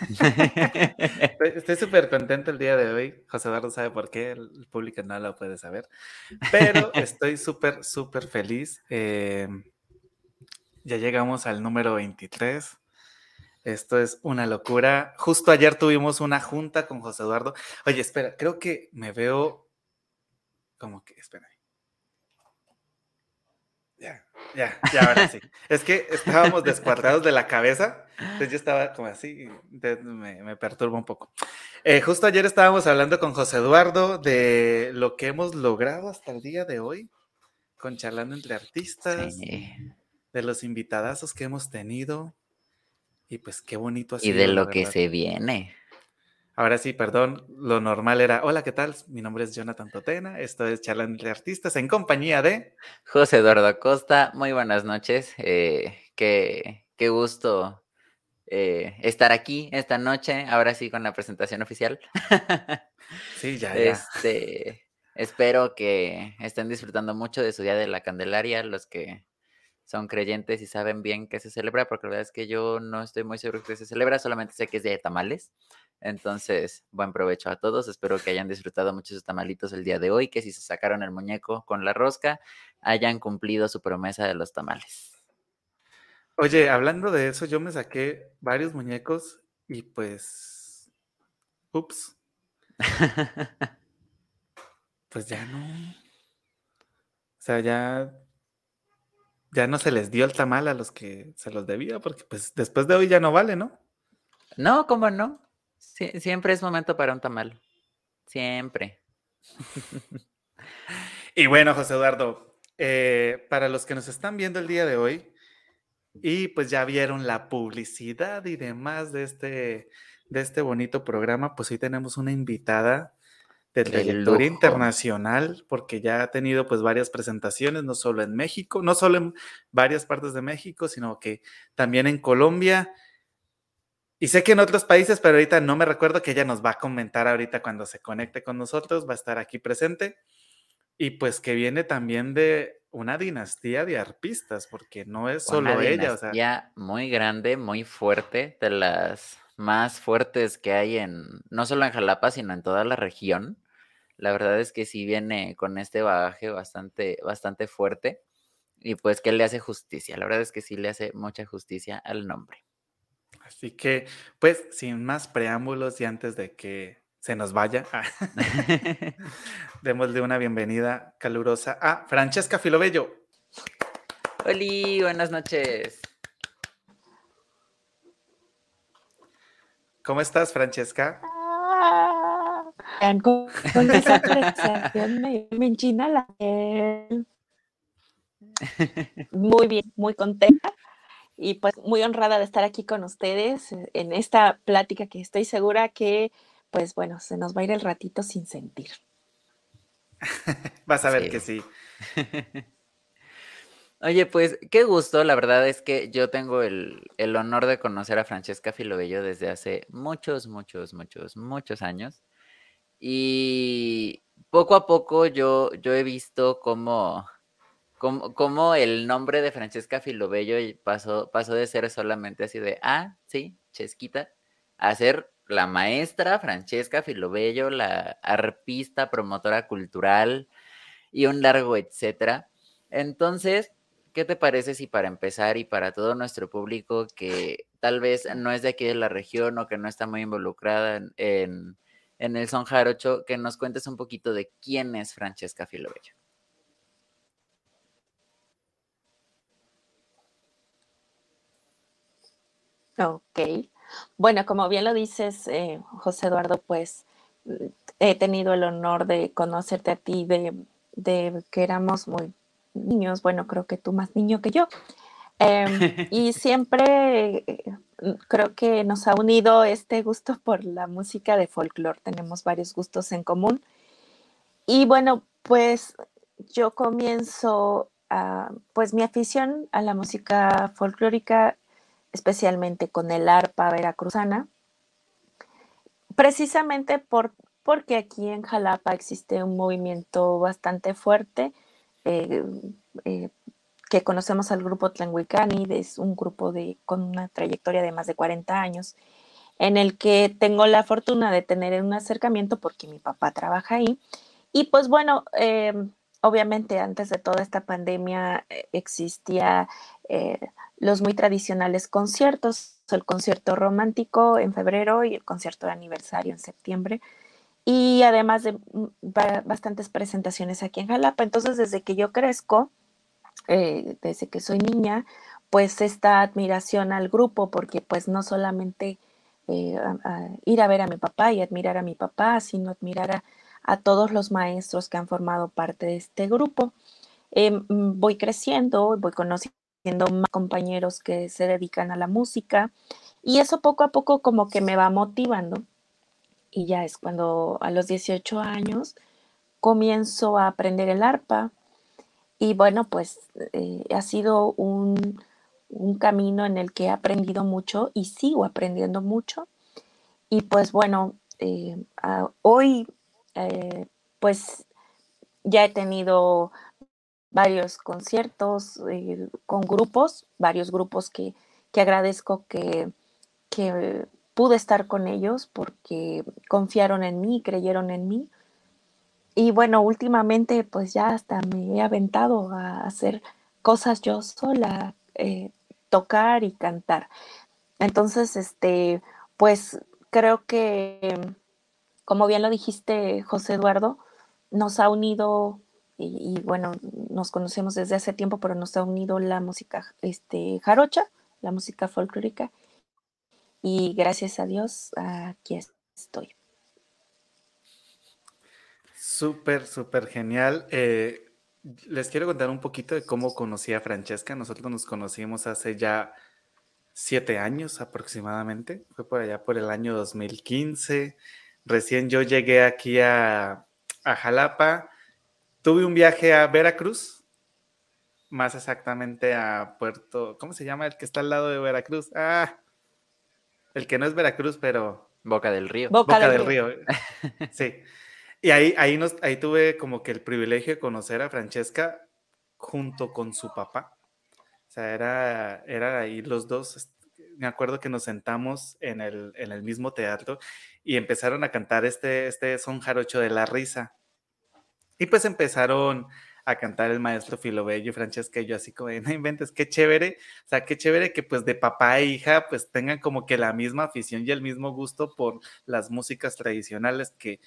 Estoy súper contento el día de hoy. José Eduardo sabe por qué, el público no lo puede saber. Pero estoy súper, súper feliz. Eh, ya llegamos al número 23. Esto es una locura. Justo ayer tuvimos una junta con José Eduardo. Oye, espera, creo que me veo como que, espera. Ya, ya, ya, ahora sí. Es que estábamos descuadrados de la cabeza, entonces yo estaba como así, me, me perturba un poco. Eh, justo ayer estábamos hablando con José Eduardo de lo que hemos logrado hasta el día de hoy, con charlando entre artistas, de los invitadazos que hemos tenido, y pues qué bonito ha sido. Y de lo que se viene. Ahora sí, perdón, lo normal era, hola, ¿qué tal? Mi nombre es Jonathan Totena, esto es Charlando entre Artistas en compañía de... José Eduardo Acosta, muy buenas noches, eh, qué, qué, gusto eh, estar aquí esta noche, ahora sí con la presentación oficial. sí, ya, ya. Este, espero que estén disfrutando mucho de su Día de la Candelaria, los que son creyentes y saben bien que se celebra, porque la verdad es que yo no estoy muy seguro que se celebra, solamente sé que es de tamales. Entonces, buen provecho a todos. Espero que hayan disfrutado mucho sus tamalitos el día de hoy, que si se sacaron el muñeco con la rosca, hayan cumplido su promesa de los tamales. Oye, hablando de eso, yo me saqué varios muñecos y pues, ups. pues ya no. O sea, ya ya no se les dio el tamal a los que se los debía, porque pues después de hoy ya no vale, ¿no? No, ¿cómo no? Siempre es momento para un tamal. Siempre. y bueno, José Eduardo, eh, para los que nos están viendo el día de hoy, y pues ya vieron la publicidad y demás de este, de este bonito programa, pues hoy tenemos una invitada de trayectoria internacional, porque ya ha tenido pues varias presentaciones, no solo en México, no solo en varias partes de México, sino que también en Colombia. Y sé que en otros países, pero ahorita no me recuerdo que ella nos va a comentar ahorita cuando se conecte con nosotros, va a estar aquí presente. Y pues que viene también de una dinastía de arpistas, porque no es solo ella. O sea, muy grande, muy fuerte, de las más fuertes que hay en, no solo en Jalapa, sino en toda la región. La verdad es que sí viene con este bagaje bastante, bastante fuerte y pues que le hace justicia. La verdad es que sí le hace mucha justicia al nombre. Así que, pues, sin más preámbulos y antes de que se nos vaya, démosle una bienvenida calurosa a Francesca Filobello. Hola, buenas noches. ¿Cómo estás, Francesca? con, esa presentación me, enchina la Muy bien, muy contenta y pues muy honrada de estar aquí con ustedes en esta plática que estoy segura que, pues bueno, se nos va a ir el ratito sin sentir. Vas a ver que sí. Oye, pues qué gusto, la verdad es que yo tengo el, el honor de conocer a Francesca Filobello desde hace muchos, muchos, muchos, muchos años. Y poco a poco yo, yo he visto cómo, cómo, el nombre de Francesca Filobello pasó, pasó de ser solamente así de, ah, sí, Chesquita, a ser la maestra Francesca Filobello, la arpista, promotora cultural y un largo etcétera. Entonces, ¿qué te parece si para empezar y para todo nuestro público que tal vez no es de aquí de la región o que no está muy involucrada en en el Son Jarocho, que nos cuentes un poquito de quién es Francesca Filobello. Ok. Bueno, como bien lo dices, eh, José Eduardo, pues he tenido el honor de conocerte a ti de, de que éramos muy niños, bueno, creo que tú más niño que yo. Em, y siempre eh, creo que nos ha unido este gusto por la música de folclore. Tenemos varios gustos en común. Y bueno, pues yo comienzo pues mi afición a la música folclórica, especialmente con el arpa veracruzana, precisamente por, porque aquí en Jalapa existe un movimiento bastante fuerte. Eh, eh, que conocemos al grupo Tlanhuicani, es un grupo de, con una trayectoria de más de 40 años. en el que tengo la fortuna de tener un acercamiento porque mi papá trabaja ahí. Y pues bueno, em, obviamente antes de toda esta pandemia eh, existía eh, los muy tradicionales conciertos, el concierto romántico en febrero y el concierto de aniversario en septiembre, y además de mm, bastantes presentaciones aquí en Jalapa. Entonces, desde que yo crezco, eh, desde que soy niña, pues esta admiración al grupo, porque pues no solamente ir a ver a mi papá y admirar a mi papá, sino admirar a todos los maestros que han formado parte de este grupo. Em, voy creciendo, voy conociendo más compañeros que se dedican a la música y eso poco a poco como que me va motivando. Y ya es cuando a los 18 años comienzo a aprender el arpa y bueno, pues eh, ha sido un, camino en el que he aprendido mucho y sigo aprendiendo mucho. Y pues bueno, eh, hoy eh, pues ya he tenido varios conciertos eh, con grupos, varios grupos que, agradezco que, que, pude estar con ellos porque confiaron en mí, creyeron en mí. Y bueno, últimamente pues ya hasta me he aventado a hacer cosas yo sola, eh, tocar y cantar. Entonces, este, pues creo que como bien lo dijiste, José Eduardo, nos ha unido, y, bueno, nos conocemos desde hace tiempo, pero nos ha unido la música este, jarocha, la música folclórica, y gracias a Dios aquí estoy. Súper, súper genial. Eh, les quiero contar un poquito de cómo conocí a Francesca. Nosotros nos conocimos hace ya siete años aproximadamente. Fue por allá por el año 2015. Recién yo llegué aquí a, Jalapa, tuve un viaje a Veracruz, más exactamente a Puerto, ¿cómo se llama el que está al lado de Veracruz? Ah, el que no es Veracruz, pero... Boca del Río. Boca, del, Río. sí. Y ahí, ahí, nos, ahí tuve como que el privilegio de conocer a Francesca junto con su papá. O sea, era, era ahí los dos. Me acuerdo que nos sentamos en el, en el mismo teatro y empezaron a cantar este, este son jarocho de la risa. Y pues empezaron a cantar el maestro Filobello y Francesca y yo así como, no inventes, qué chévere, o sea, qué chévere que pues de papá e hija pues tengan como que la misma afición y el mismo gusto por las músicas tradicionales que,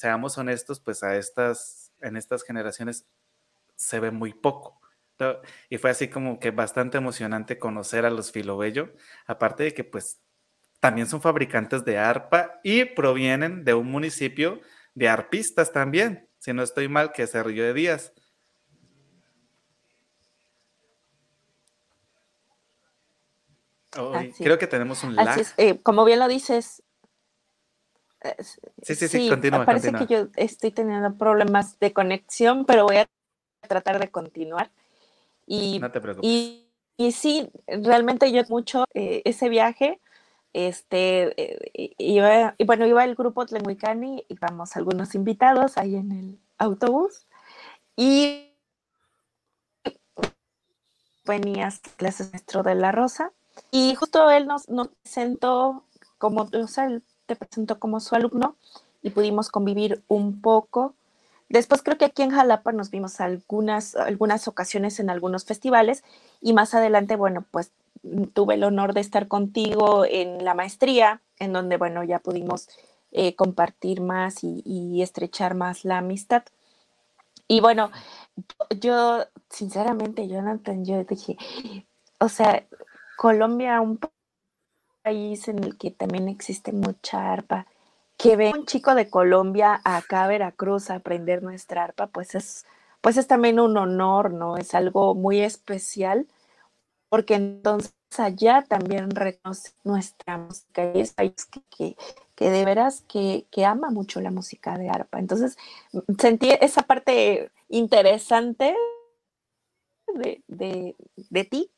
seamos honestos, pues a estas, en estas generaciones se ve muy poco. Y fue así como que bastante emocionante conocer a los Filobello, aparte de que pues también son fabricantes de arpa y provienen de un municipio de arpistas también, si no estoy mal, que es Río de Díaz. creo que tenemos un lag. Eh, como bien lo dices. sí, sí, sí, continúa. Parece que yo estoy teniendo problemas de conexión, pero voy a tratar de continuar. Y, no te preocupes. Y, sí, realmente yo mucho eh, ese viaje este, eh, iba, bueno, iba el grupo Tlenguicani, íbamos algunos invitados ahí en el autobús y venías clases maestro de la Rosa y justo él nos, nos presentó como, o sea, él te presentó como su alumno y pudimos convivir un poco. Después creo que aquí en Jalapa nos vimos algunas, algunas ocasiones en algunos festivales y más adelante, bueno, pues tuve el honor de estar contigo en la maestría, en donde, bueno, ya pudimos eh, compartir más y, estrechar más la amistad. Y bueno, yo, sinceramente, Jonathan, yo dije, o sea, Colombia, un país en el que también existe mucha arpa, que ve un chico de Colombia acá Veracruz a aprender nuestra arpa, pues es, pues es también un honor, ¿no? Es algo muy especial porque entonces allá también reconoce nuestra música y es país que, que, de veras que, ama mucho la música de arpa. Entonces sentí esa parte interesante de, de ti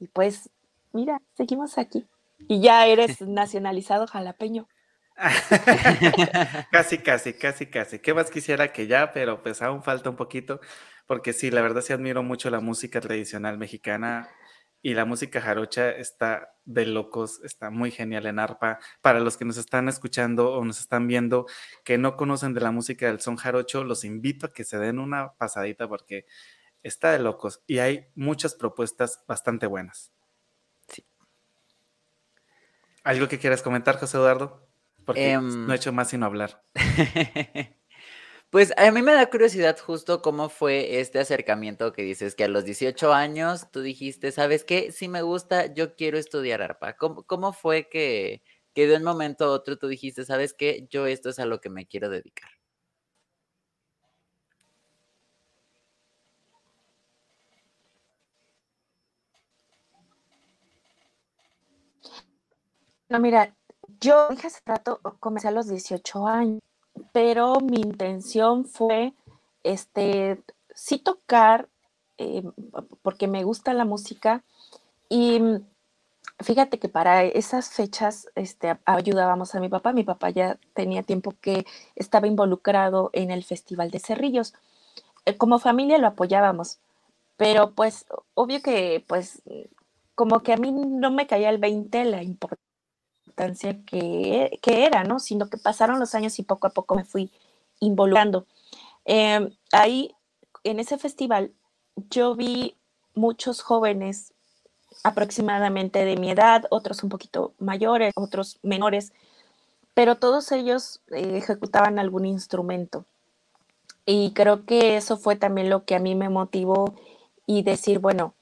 y pues mira, seguimos aquí y ya eres nacionalizado jalapeño. casi, casi, casi, casi. ¿Qué más quisiera que ya? Pero pues aún falta un poquito, porque sí, la verdad sí admiro mucho la música tradicional mexicana y la música jarocha está de locos, está muy genial en arpa. Para los que nos están escuchando o nos están viendo que no conocen de la música del son jarocho, los invito a que se den una pasadita porque está de locos y hay muchas propuestas bastante buenas. Sí. ¿Algo que quieras comentar, José Eduardo? Porque em, no he hecho más sino hablar. Pues a mí me da curiosidad justo cómo fue este acercamiento que dices que a los 18 años tú dijiste, ¿sabes qué? Si me gusta, yo quiero estudiar arpa. ¿Cómo, fue que, que de un momento a otro tú dijiste, ¿sabes qué? Yo esto es a lo que me quiero dedicar. No, mira, yo dije hace rato, comencé a los 18 años pero mi intención fue, este, sí tocar, eh, porque me gusta la música y fíjate que para esas fechas este, ayudábamos a mi papá. Mi papá ya tenía tiempo que estaba involucrado en el Festival de Cerrillos. Eh, como familia lo apoyábamos, pero pues obvio que pues como que a mí no me caía el 20 la importancia que, era, ¿no? Sino que pasaron los años y poco a poco me fui involucrando. Em, ahí, en ese festival, yo vi muchos jóvenes aproximadamente de mi edad, otros un poquito mayores, otros menores, pero todos ellos eh, ejecutaban algún instrumento. Y creo que eso fue también lo que a mí me motivó y decir, bueno,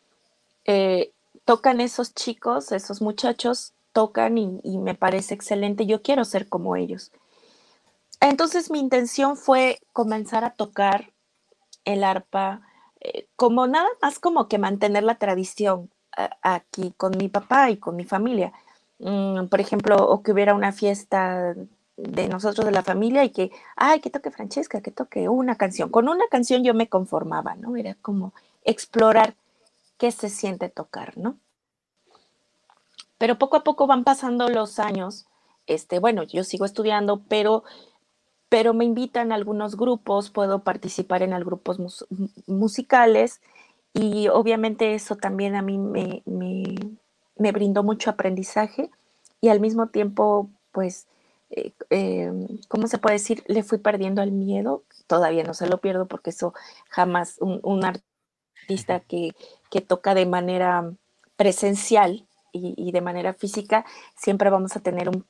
eh, tocan esos chicos, esos muchachos, tocan y, me parece excelente, yo quiero ser como ellos. Entonces mi intención fue comenzar a tocar el arpa eh, como nada más como que mantener la tradición aquí con mi papá y con mi familia. Mm, por ejemplo, o que hubiera una fiesta de nosotros de la familia y que, ay, que toque Francesca, que toque una canción. Con una canción yo me conformaba, ¿no? Era como explorar qué se siente tocar, ¿no? Pero poco a poco van pasando los años. Este, bueno, yo sigo estudiando, pero, pero me invitan a algunos grupos, puedo participar en grupos musicales y obviamente eso también a mí me, me, brindó mucho aprendizaje y al mismo tiempo, pues, eh, eh, ¿cómo se puede decir? Le fui perdiendo el miedo, todavía no se lo pierdo porque eso jamás un, artista que, que, toca de manera presencial y, de manera física, siempre vamos a tener un,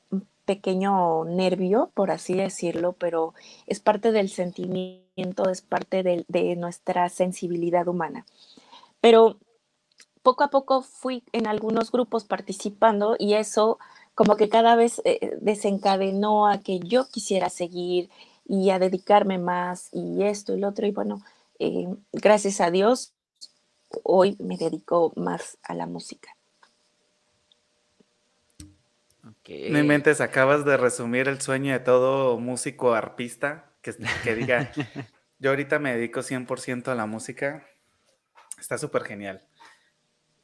pequeño nervio, por así decirlo, pero es parte del sentimiento, es parte de, nuestra sensibilidad humana. Pero poco a poco fui en algunos grupos participando y eso como que cada vez eh, desencadenó a que yo quisiera seguir y a dedicarme más y esto y lo otro. Y bueno, eh, gracias a Dios, hoy me dedico más a la música. No inventes, acabas de resumir el sueño de todo músico arpista que, que diga, yo ahorita me dedico 100% a la música. Está súper genial.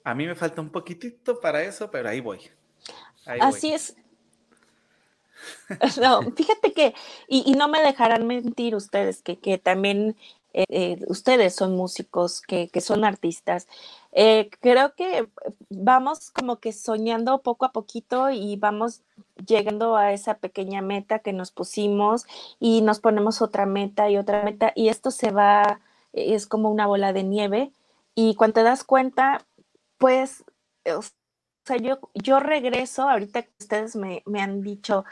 A mí me falta un poquitito para eso, pero ahí voy. Así es. No, fíjate que, y, no me dejarán mentir ustedes, que, que también eh, eh, ustedes son músicos, que, son artistas. Eh, creo que vamos como que soñando poco a poquito y vamos llegando a esa pequeña meta que nos pusimos y nos ponemos otra meta y otra meta y esto se va, es como una bola de nieve y cuando te das cuenta, pues, o sea, yo, yo regreso, ahorita que ustedes me, me han dicho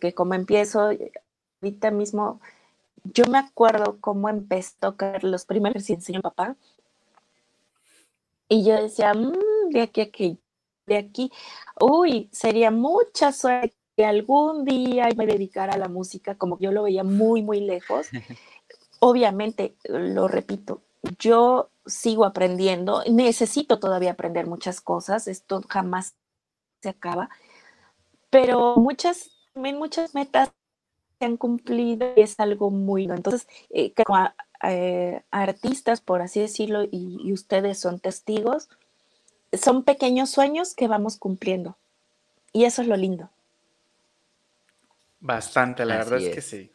que como empiezo, ahorita mismo, yo me acuerdo cómo empezó a tocar los primeros y enseñó papá y yo decía, mm, de aquí a aquí, de aquí, uy, sería mucha suerte que algún día me dedicara a la música, como yo lo veía muy, muy lejos. Obviamente, lo repito, yo sigo aprendiendo, necesito todavía aprender muchas cosas, esto jamás se acaba, pero muchas, muchas metas se han cumplido y es algo muy, entonces, eh, como eh, artistas, por así decirlo, y, ustedes son testigos, son pequeños sueños que vamos cumpliendo. Y eso es lo lindo. Bastante, la verdad es. que sí.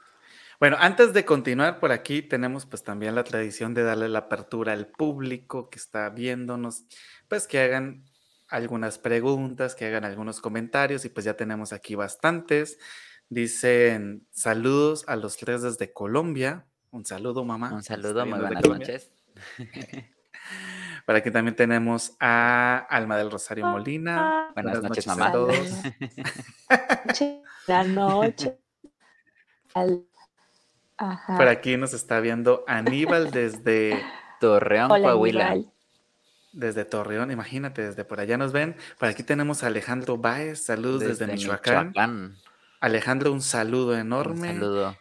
Bueno, antes de continuar por aquí, tenemos pues también la tradición de darle la apertura al público que está viéndonos, pues que hagan algunas preguntas, que hagan algunos comentarios y pues ya tenemos aquí bastantes. Dicen saludos a los tres desde Colombia. Un saludo, mamá. Un saludo, muy buenas noches. Por aquí también tenemos a Alma del Rosario Molina. Buenas, noches, mamá. Buenas noches. Por aquí nos está viendo Aníbal desde Torreón, Coahuila. Desde Torreón, imagínate, desde por allá nos ven. Por aquí tenemos a Alejandro Báez, saludos desde, Michoacán. Alejandro, un saludo enorme. Un saludo.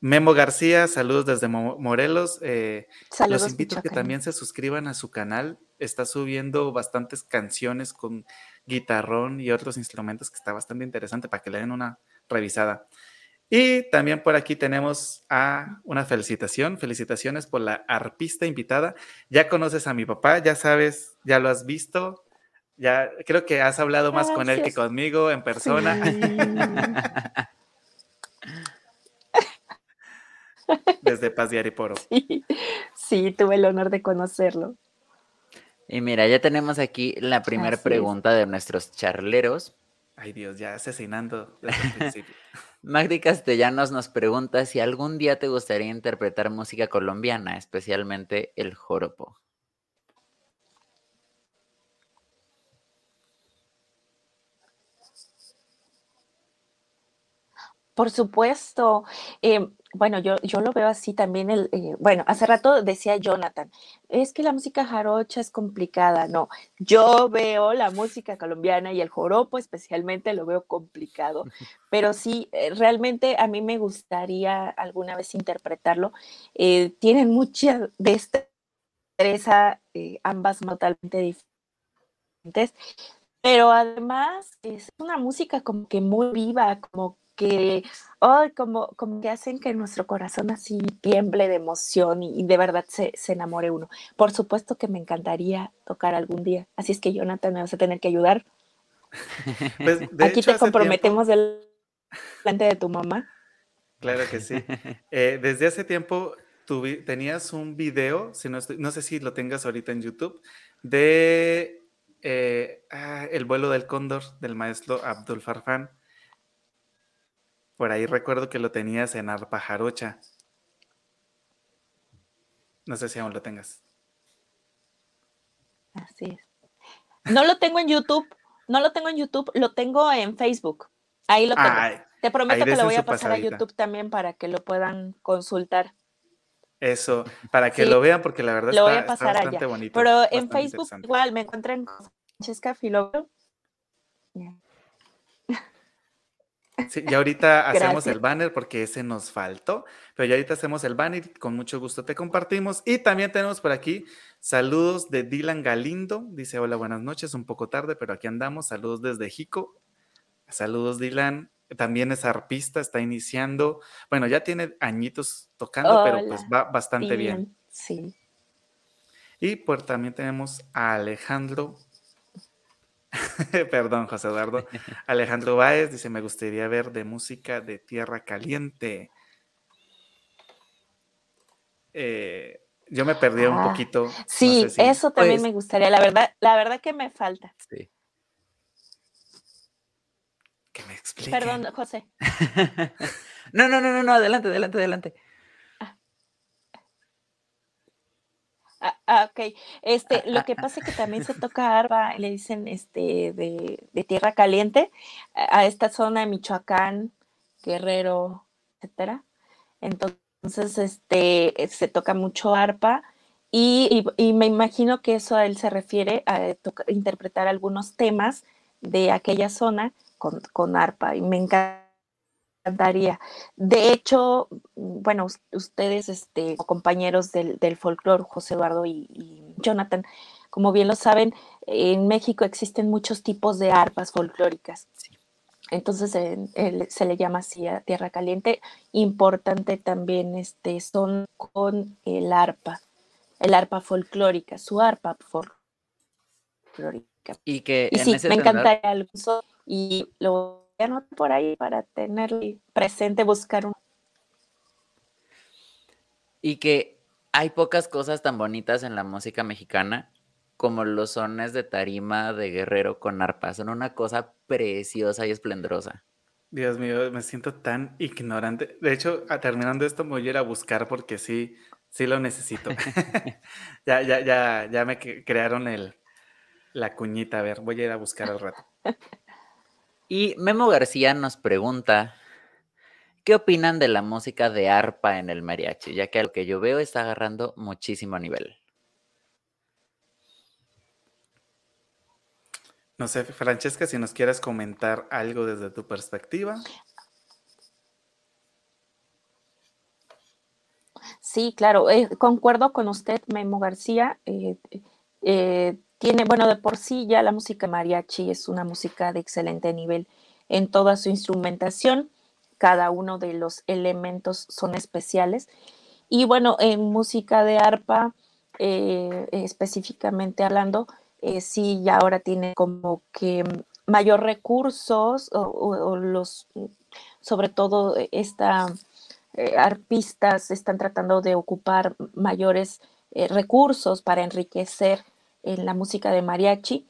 Memo García, saludos desde Morelos. Eh, saludos, los invito a que también se suscriban a su canal. Está subiendo bastantes canciones con guitarrón y otros instrumentos que está bastante interesante para que le den una revisada. Y también por aquí tenemos a una felicitación. Felicitaciones por la arpista invitada. Ya conoces a mi papá, ya sabes, ya lo has visto. Ya creo que has hablado más con él que conmigo en persona. Desde Paz de Ariporo. Sí, sí, tuve el honor de conocerlo. Y mira, ya tenemos aquí la primera pregunta de nuestros charleros. Ay Dios, ya asesinando desde el principio. Magdi Castellanos nos pregunta si algún día te gustaría interpretar música colombiana, especialmente el joropo. Por supuesto. Em, bueno, yo, yo lo veo así también. El, eh, bueno, hace rato decía Jonathan, es que la música jarocha es complicada. No, yo veo la música colombiana y el joropo especialmente lo veo complicado. Pero sí, eh, realmente a mí me gustaría alguna vez interpretarlo. Eh, tienen mucha destreza, ambas totalmente diferentes. Pero además es una música como que muy viva, como que, como, como que hacen que nuestro corazón así tiemble de emoción y, de verdad se, enamore uno. Por supuesto que me encantaría tocar algún día. Así es que Jonathan me vas a tener que ayudar. Pues, Aquí te comprometemos delante de tu mamá. Claro que sí. Eh, desde hace tiempo tenías un video, si no, no sé si lo tengas ahorita en YouTube, de eh, ah, El vuelo del cóndor del maestro Abdul Farfán. Por ahí recuerdo que lo tenías en Arpa Jarocha. No sé si aún lo tengas. Así es. No lo tengo en YouTube, no lo tengo en YouTube, lo tengo en Facebook. Ahí lo tengo. Te prometo que lo voy a pasar a YouTube también para que lo puedan consultar. Eso, para que lo vean, porque la verdad lo está, voy a pasar bastante bonito. Pero en Facebook igual me encuentran con Francesca Filobro. Sí, y ahorita hacemos el banner porque ese nos faltó, pero ya ahorita hacemos el banner y con mucho gusto te compartimos. Y también tenemos por aquí saludos de Dylan Galindo. Dice, hola, buenas noches, un poco tarde, pero aquí andamos. Saludos desde Jico. Saludos, Dylan. También es arpista, está iniciando. Bueno, ya tiene añitos tocando, pero pues va bastante bien. Sí. Y pues también tenemos a Alejandro Perdón, José Eduardo. Alejandro Báez dice, me gustaría ver de música de Tierra Caliente. Eh, yo me perdí un ah, poquito. Sí, eso también me gustaría. La verdad, la verdad que me falta. Sí. Que me explique. Perdón, José. no, no, no, no, no, adelante, adelante, adelante. Ah, ah, ok. Este, lo que pasa es que también se toca arpa, le dicen este, de, tierra caliente, a, esta zona de Michoacán, Guerrero, etcétera. Entonces, este, se toca mucho arpa y, me imagino que eso a él se refiere a interpretar algunos temas de aquella zona con, con arpa y me encanta de hecho, bueno, ustedes, este, compañeros del, del folclore, José Eduardo y, Jonathan, como bien lo saben, en México existen muchos tipos de arpas folclóricas. Entonces se le llama así a tierra caliente. Importante también este, son con el arpa, el arpa folclórica, su arpa folclórica. Y que y sí, me encantaría el uso y lo por ahí para tener presente, buscar un... Y que hay pocas cosas tan bonitas en la música mexicana como los sones de tarima de guerrero con arpa. Son una cosa preciosa y esplendorosa. Dios mío, me siento tan ignorante. De hecho, terminando esto me voy a ir a buscar porque sí, sí lo necesito. ya, ya, ya, ya me crearon el, la cuñita. A ver, voy a ir a buscar al rato. Y Memo García nos pregunta, ¿qué opinan de la música de arpa en el mariachi? Ya que lo que yo veo está agarrando muchísimo nivel. No sé, Francesca, si nos quieres comentar algo desde tu perspectiva. Sí, claro, eh, concuerdo con usted, Memo García. Eh, eh, tiene, bueno, de por sí ya la música mariachi es una música de excelente nivel en toda su instrumentación. Cada uno de los elementos son especiales. Y bueno, en música de arpa, específicamente hablando, eh, sí ya ahora tiene como que mayor recursos o, los, sobre todo esta eh, arpistas están tratando de ocupar mayores eh, recursos para enriquecer en la música de mariachi.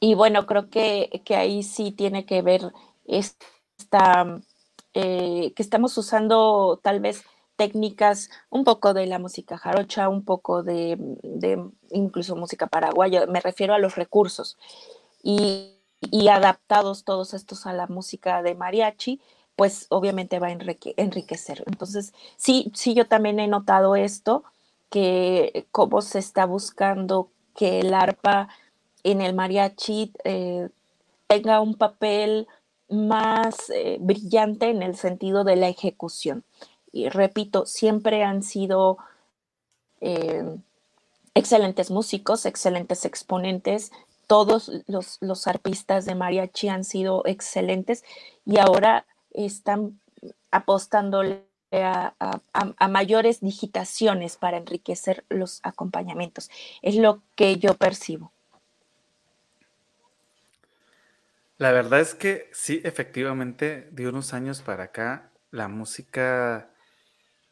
Y bueno, creo que, que ahí sí tiene que ver esta, que estamos usando tal vez técnicas, un poco de la música jarocha, un poco de, incluso música paraguaya, me refiero a los recursos. Y, adaptados todos estos a la música de mariachi, pues obviamente va a enriquecer. Entonces, sí, sí, yo también he notado esto, que cómo se está buscando que el arpa en el mariachi eh, tenga un papel más eh, brillante en el sentido de la ejecución y repito, siempre han sido eh, excelentes músicos, excelentes exponentes. Todos los, artistas de mariachi han sido excelentes y ahora están apostándole a, a, mayores digitaciones para enriquecer los acompañamientos. Es lo que yo percibo. La verdad es que sí, efectivamente, de unos años para acá, la música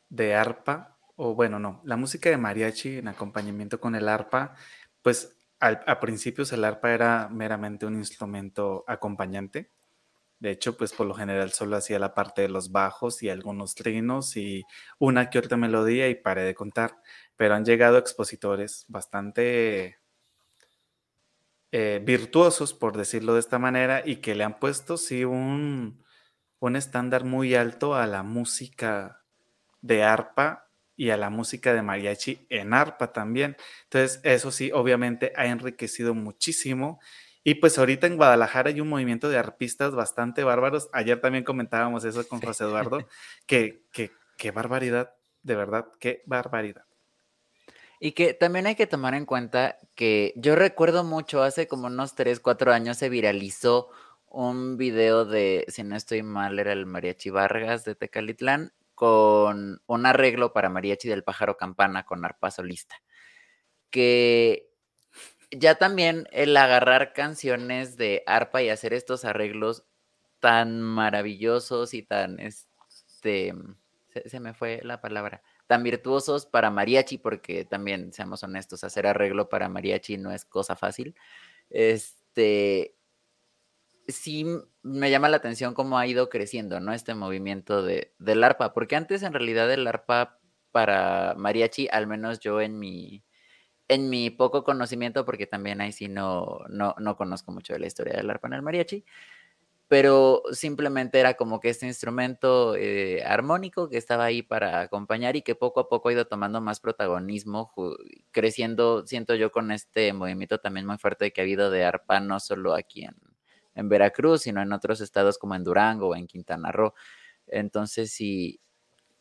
de arpa, o bueno, no, la música de mariachi en acompañamiento con el arpa, pues al, a principios el arpa era meramente un instrumento acompañante. De hecho, pues por lo general solo hacía la parte de los bajos y algunos trinos y una que otra melodía y paré de contar. Pero han llegado expositores bastante eh, virtuosos, por decirlo de esta manera, y que le han puesto, sí, un, un estándar muy alto a la música de arpa y a la música de mariachi en arpa también. Entonces, eso sí, obviamente ha enriquecido muchísimo. Y pues ahorita en Guadalajara hay un movimiento de arpistas bastante bárbaros. Ayer también comentábamos eso con José Eduardo, que, que, qué barbaridad, de verdad, qué barbaridad. Y que también hay que tomar en cuenta que yo recuerdo mucho, hace como unos 3, 4 años se viralizó un video de, si no estoy mal, era el Mariachi Vargas de Tecalitlán, con un arreglo para mariachi del pájaro campana con arpa solista. Que ya también el agarrar canciones de arpa y hacer estos arreglos tan maravillosos y tan, este, se, me fue la palabra, tan virtuosos para mariachi, porque también, seamos honestos, hacer arreglo para mariachi no es cosa fácil. Este, sí me llama la atención cómo ha ido creciendo, ¿no? Este movimiento de, del arpa, porque antes en realidad el arpa para mariachi, al menos yo en mi, en mi poco conocimiento, porque también ahí sí no, no, no conozco mucho de la historia del arpa en el mariachi, pero simplemente era como que este instrumento eh, armónico que estaba ahí para acompañar y que poco a poco ha ido tomando más protagonismo, creciendo, siento yo, con este movimiento también muy fuerte que ha habido de arpa, no solo aquí en, en Veracruz, sino en otros estados como en Durango o en Quintana Roo. Entonces, sí,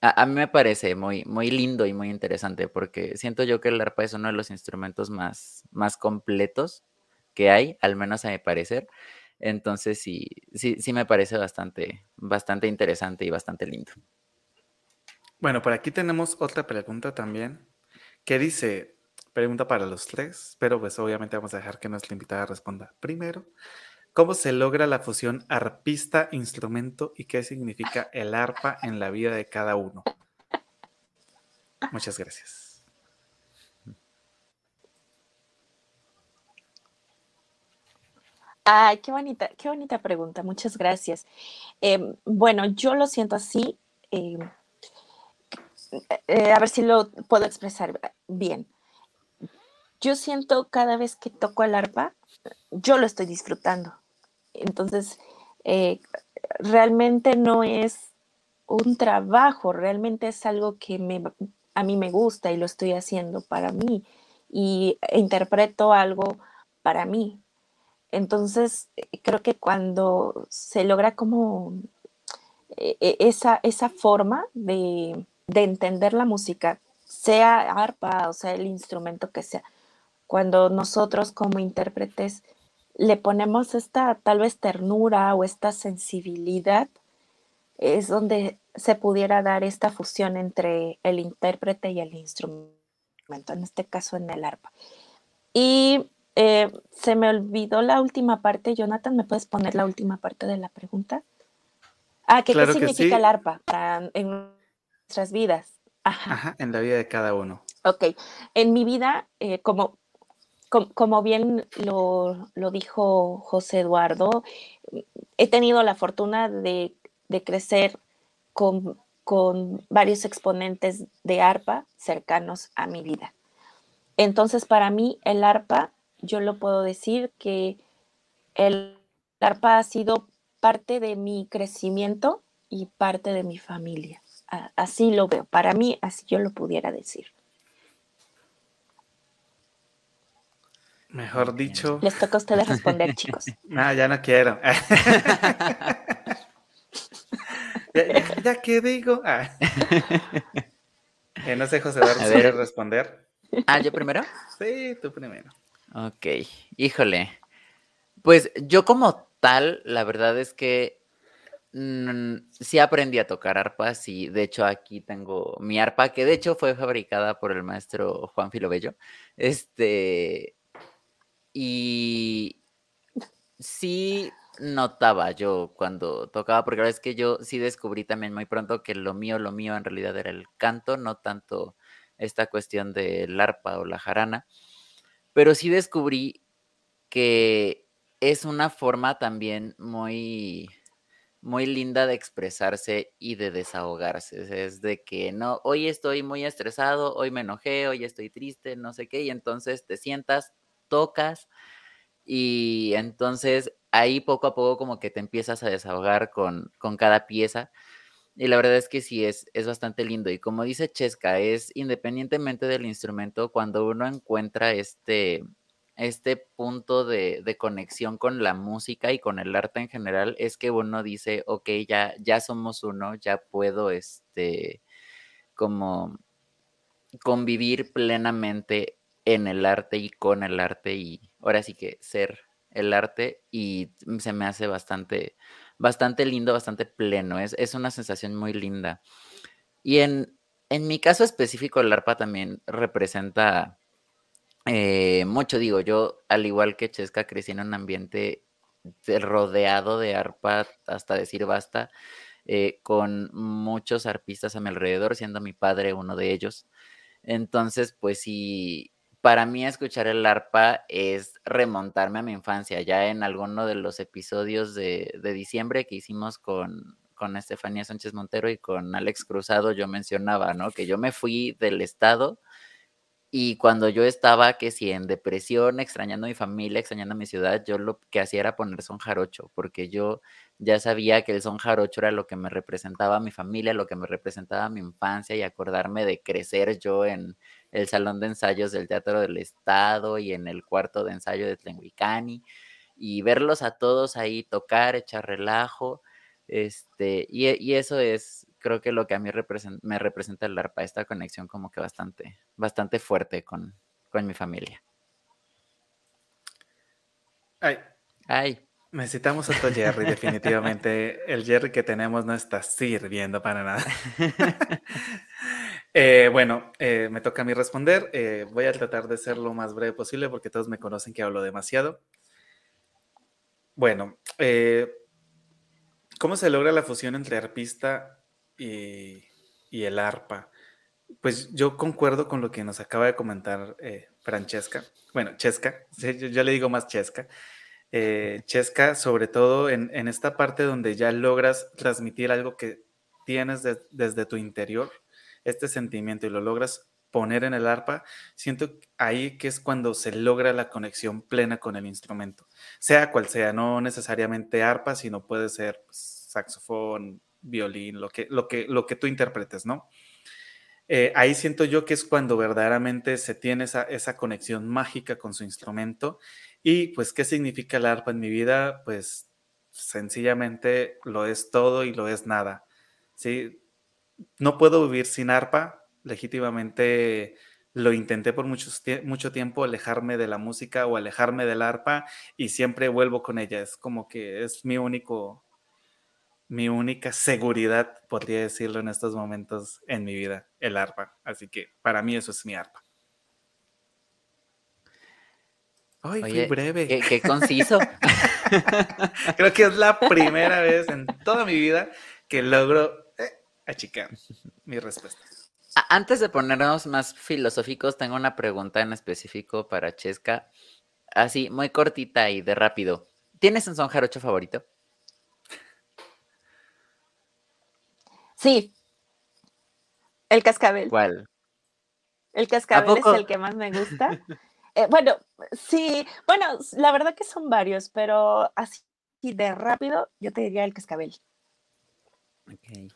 a, mí me parece muy, muy lindo y muy interesante porque siento yo que el arpa es uno de los instrumentos más, más completos que hay, al menos a mi parecer. Entonces, sí, sí, sí me parece bastante, bastante interesante y bastante lindo. Bueno, por aquí tenemos otra pregunta también que dice, pregunta para los tres, pero pues obviamente vamos a dejar que nuestra invitada responda primero. ¿Cómo se logra la fusión arpista-instrumento y qué significa el arpa en la vida de cada uno? Muchas gracias. Ay, qué bonita, qué bonita pregunta, muchas gracias. Em, bueno, yo lo siento así. Em, eh, a ver si lo puedo expresar bien. Yo siento cada vez que toco el arpa, yo lo estoy disfrutando. Entonces, eh, realmente no es un trabajo, realmente es algo que me, a mí me gusta y lo estoy haciendo para mí y interpreto algo para mí. Entonces, creo que cuando se logra como eh, esa, esa forma de, de entender la música, sea arpa o sea el instrumento que sea, cuando nosotros como intérpretes le ponemos esta tal vez ternura o esta sensibilidad, es donde se pudiera dar esta fusión entre el intérprete y el instrumento, en este caso en el arpa. Y eh, se me olvidó la última parte, Jonathan, ¿me puedes poner la última parte de la pregunta? Ah, ¿qué, significa el arpa en nuestras vidas? Ajá. en la vida de cada uno. Ok, en mi vida, eh, como, como, bien lo, dijo José Eduardo, he tenido la fortuna de, crecer con, varios exponentes de arpa cercanos a mi vida. Entonces, para mí, el arpa, yo lo puedo decir que el arpa ha sido parte de mi crecimiento y parte de mi familia así lo veo. Para mí, así yo lo pudiera decir. Mejor dicho. Les toca a ustedes responder, chicos. No, ya no quiero. ya, que digo. Ah. Eh, no sé, José Eduardo, ¿quieres responder? Ah, ¿yo primero? Sí, tú primero. Ok, híjole. Pues yo como tal, la verdad es que Mm, sí aprendí a tocar arpas y de hecho aquí tengo mi arpa que de hecho fue fabricada por el maestro Juan Filobello. Este y sí notaba yo cuando tocaba porque la verdad es que yo sí descubrí también muy pronto que lo mío, lo mío en realidad era el canto, no tanto esta cuestión del arpa o la jarana, pero sí descubrí que es una forma también muy muy linda de expresarse y de desahogarse. Es de que no, hoy estoy muy estresado, hoy me enojé, hoy estoy triste, no sé qué, y entonces te sientas, tocas y entonces ahí poco a poco como que te empiezas a desahogar con, con cada pieza. Y la verdad es que sí, es, es bastante lindo. Y como dice Chesca, es independientemente del instrumento, cuando uno encuentra este, este punto de, conexión con la música y con el arte en general es que uno dice, ok, ya, ya somos uno, ya puedo, este, como convivir plenamente en el arte y con el arte y ahora sí que ser el arte y se me hace bastante, bastante lindo, bastante pleno, es, es una sensación muy linda. Y en, en mi caso específico, el arpa también representa eh, mucho digo, yo al igual que Chesca crecí en un ambiente rodeado de arpa hasta decir basta, eh, con muchos arpistas a mi alrededor, siendo mi padre uno de ellos. Entonces, pues sí, para mí escuchar el arpa es remontarme a mi infancia. Ya en alguno de los episodios de, de diciembre que hicimos con, con Estefanía Sánchez Montero y con Alex Cruzado, yo mencionaba, ¿no? Que yo me fui del estado y cuando yo estaba, que si en depresión, extrañando a mi familia, extrañando a mi ciudad, yo lo que hacía era poner son jarocho, porque yo ya sabía que el son jarocho era lo que me representaba mi familia, lo que me representaba mi infancia y acordarme de crecer yo en el salón de ensayos del Teatro del Estado y en el cuarto de ensayo de Tlenguicani y verlos a todos ahí tocar, echar relajo, este, y, y eso es, creo que lo que a mí me representa el arpa, esta conexión como que bastante, bastante fuerte con, mi familia. Ay. Ay. Necesitamos otro Jerry, definitivamente. El Jerry que tenemos no está sirviendo para nada. Eh, bueno, eh, me toca a mí responder. Eh, voy a tratar de ser lo más breve posible porque todos me conocen que hablo demasiado. Bueno, ¿cómo se logra la fusión entre arpista y, el arpa. Pues yo concuerdo con lo que nos acaba de comentar Francesca, bueno, Chesca, yo, le digo más Chesca. Chesca, sobre todo en, esta parte donde ya logras transmitir algo que tienes desde tu interior, este sentimiento, y lo logras poner en el arpa, siento ahí que es cuando se logra la conexión plena con el instrumento, sea cual sea, no necesariamente arpa, sino puede ser pues, saxofón, violín, lo que, lo que, lo que tú interpretes, ¿no? Eh, ahí siento yo que es cuando verdaderamente se tiene esa, esa conexión mágica con su instrumento. Y pues, ¿qué significa el arpa en mi vida? Pues sencillamente lo es todo y lo es nada. ¿sí? No puedo vivir sin arpa. Legítimamente lo intenté por mucho, mucho tiempo alejarme de la música o alejarme del arpa y siempre vuelvo con ella. Es como que es mi único, mi única seguridad, podría decirlo en estos momentos en mi vida, el arpa. Así que para mí eso es mi arpa. Ay, qué breve. Qué, conciso. Creo que es la primera vez en toda mi vida que logro achicar mi respuesta. Antes de ponernos más filosóficos, tengo una pregunta en específico para Chesca. Así, muy cortita y de rápido. ¿Tienes un son jarocho favorito? Sí. El cascabel. ¿Cuál? El cascabel es el que más me gusta. Eh, bueno, sí, bueno, la verdad que son varios, pero así de rápido, yo te diría el cascabel. Ok.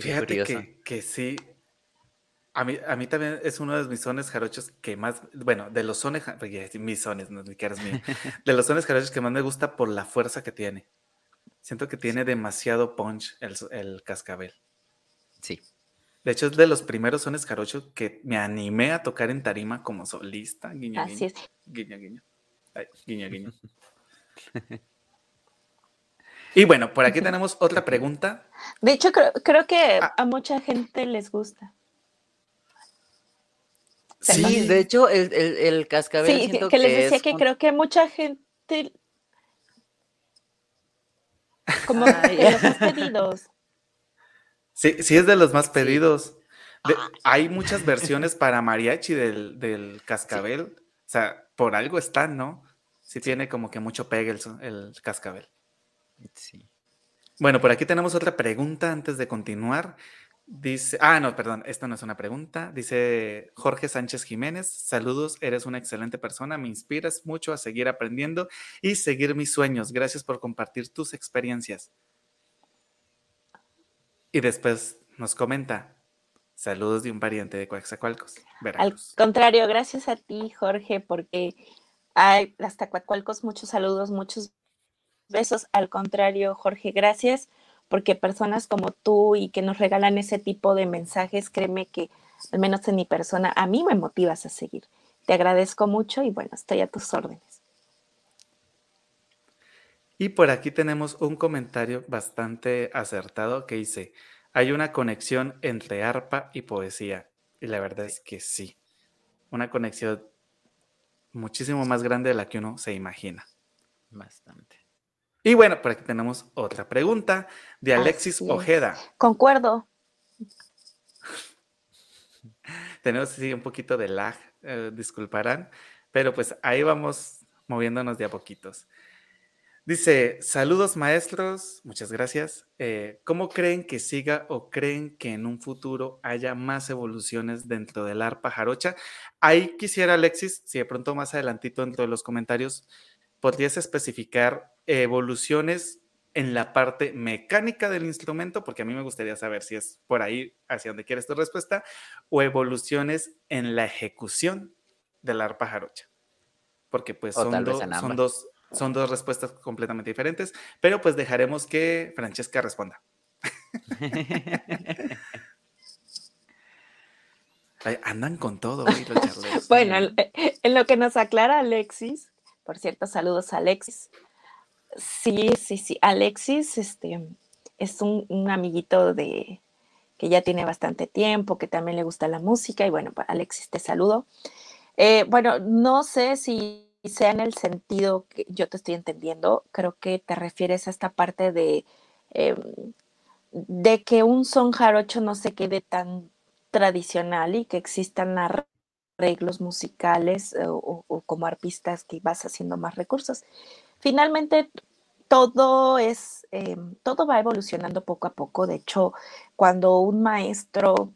Fíjate que, que, sí. A mí, a mí también es uno de mis sones jarochos que más, bueno, de los sones, mis sones, no ni que eres mío, de los sones jarochos que más me gusta por la fuerza que tiene. Siento que tiene demasiado punch el, cascabel. Sí. De hecho, es de los primeros sones jarochos que me animé a tocar en tarima como solista. Guiño, Así es. Guiño, guiño. Ay, guiño, guiño. y bueno, por aquí tenemos otra pregunta. De hecho, creo, que ah. a mucha gente les gusta. Sí, de hecho, el, cascabel. Sí, que, les decía que creo que mucha gente como de los más pedidos. Sí, sí es de los más pedidos. Ah, hay muchas versiones para mariachi del, cascabel. O sea, por algo están, ¿no? Sí, tiene como que mucho pegue el, el cascabel. Sí. Bueno, por aquí tenemos otra pregunta antes de continuar. Dice, ah, no, perdón, esta no es una pregunta. Dice Jorge Sánchez Jiménez, saludos, eres una excelente persona, me inspiras mucho a seguir aprendiendo y seguir mis sueños. Gracias por compartir tus experiencias. Y después nos comenta, saludos de un pariente de Coaxacualcos. Al contrario, gracias a ti, Jorge, porque hay hasta Coaxacualcos muchos saludos, muchos besos. Al contrario, Jorge, gracias porque personas como tú y que nos regalan ese tipo de mensajes, créeme que al menos en mi persona, a mí me motivas a seguir. Te agradezco mucho y bueno, estoy a tus órdenes. Y por aquí tenemos un comentario bastante acertado que dice, hay una conexión entre arpa y poesía. Y la verdad es que sí, una conexión muchísimo más grande de la que uno se imagina. Bastante. Y bueno, por aquí tenemos otra pregunta de Alexis Ojeda. Concuerdo. tenemos sí, un poquito de lag, eh, disculparán, pero pues ahí vamos moviéndonos de a poquitos. Dice, saludos maestros, muchas gracias. Eh, ¿Cómo creen que siga o creen que en un futuro haya más evoluciones dentro del arpa jarocha? Ahí quisiera, Alexis, si de pronto más adelantito dentro de los comentarios, podrías especificar evoluciones en la parte mecánica del instrumento, porque a mí me gustaría saber si es por ahí hacia donde quieres tu respuesta, o evoluciones en la ejecución del arpa jarocha. Porque pues son, son, dos, son dos respuestas completamente diferentes, pero pues dejaremos que Francesca responda. andan con todo hoy los Bueno, en lo que nos aclara Alexis, por cierto, saludos a Alexis. Sí, sí, sí. Alexis este, es un, amiguito de que ya tiene bastante tiempo, que también le gusta la música. Y bueno, Alexis, te saludo. Eh, bueno, no sé si sea en el sentido que yo te estoy entendiendo. Creo que te refieres a esta parte de, em, de que un son jarocho no se quede tan tradicional y que existan arreglos musicales eh, o, como arpistas que vas haciendo más recursos. Finalmente, todo es, eh, todo va evolucionando poco a poco. De hecho, cuando un maestro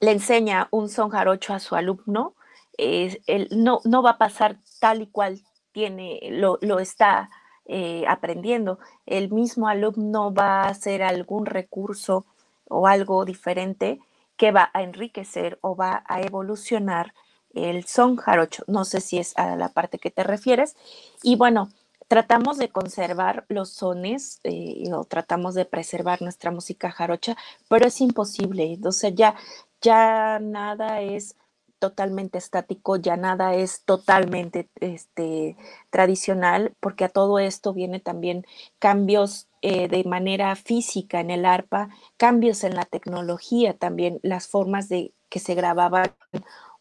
le enseña un son jarocho a su alumno, él no, no va a pasar tal y cual tiene, lo, lo está eh, aprendiendo. El mismo alumno va a hacer algún recurso o algo diferente que va a enriquecer o va a evolucionar el son jarocho. No sé si es a la parte que te refieres. Y bueno, tratamos de conservar los sones eh, o tratamos de preservar nuestra música jarocha, pero es imposible. Entonces ya, ya nada es totalmente estático, ya nada es totalmente este, tradicional, porque a todo esto viene también cambios eh, de manera física en el arpa, cambios en la tecnología también, las formas de que se grababa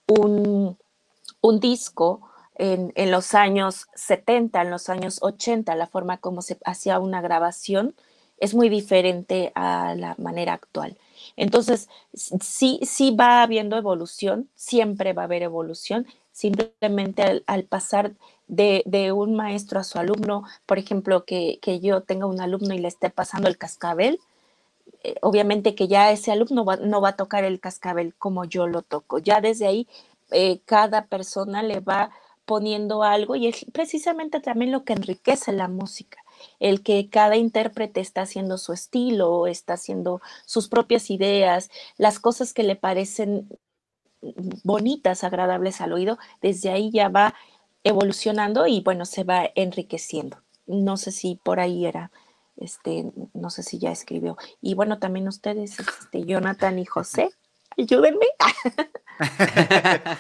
un, un disco en, en, los años 70, en los años 80, la forma como se hacía una grabación es muy diferente a la manera actual. Entonces, sí, sí va habiendo evolución, siempre va a haber evolución, simplemente al, pasar de, un maestro a su alumno, por ejemplo, que, yo tenga un alumno y le esté pasando el cascabel, eh, obviamente que ya ese alumno no va a tocar el cascabel como yo lo toco. Ya desde ahí, eh, cada persona le va poniendo algo y es precisamente también lo que enriquece la música el que cada intérprete está haciendo su estilo, está haciendo sus propias ideas, las cosas que le parecen bonitas, agradables al oído, desde ahí ya va evolucionando y bueno, se va enriqueciendo. No sé si por ahí era, este, no sé si ya escribió. Y bueno, también ustedes, este, Jonathan y José, ayúdenme.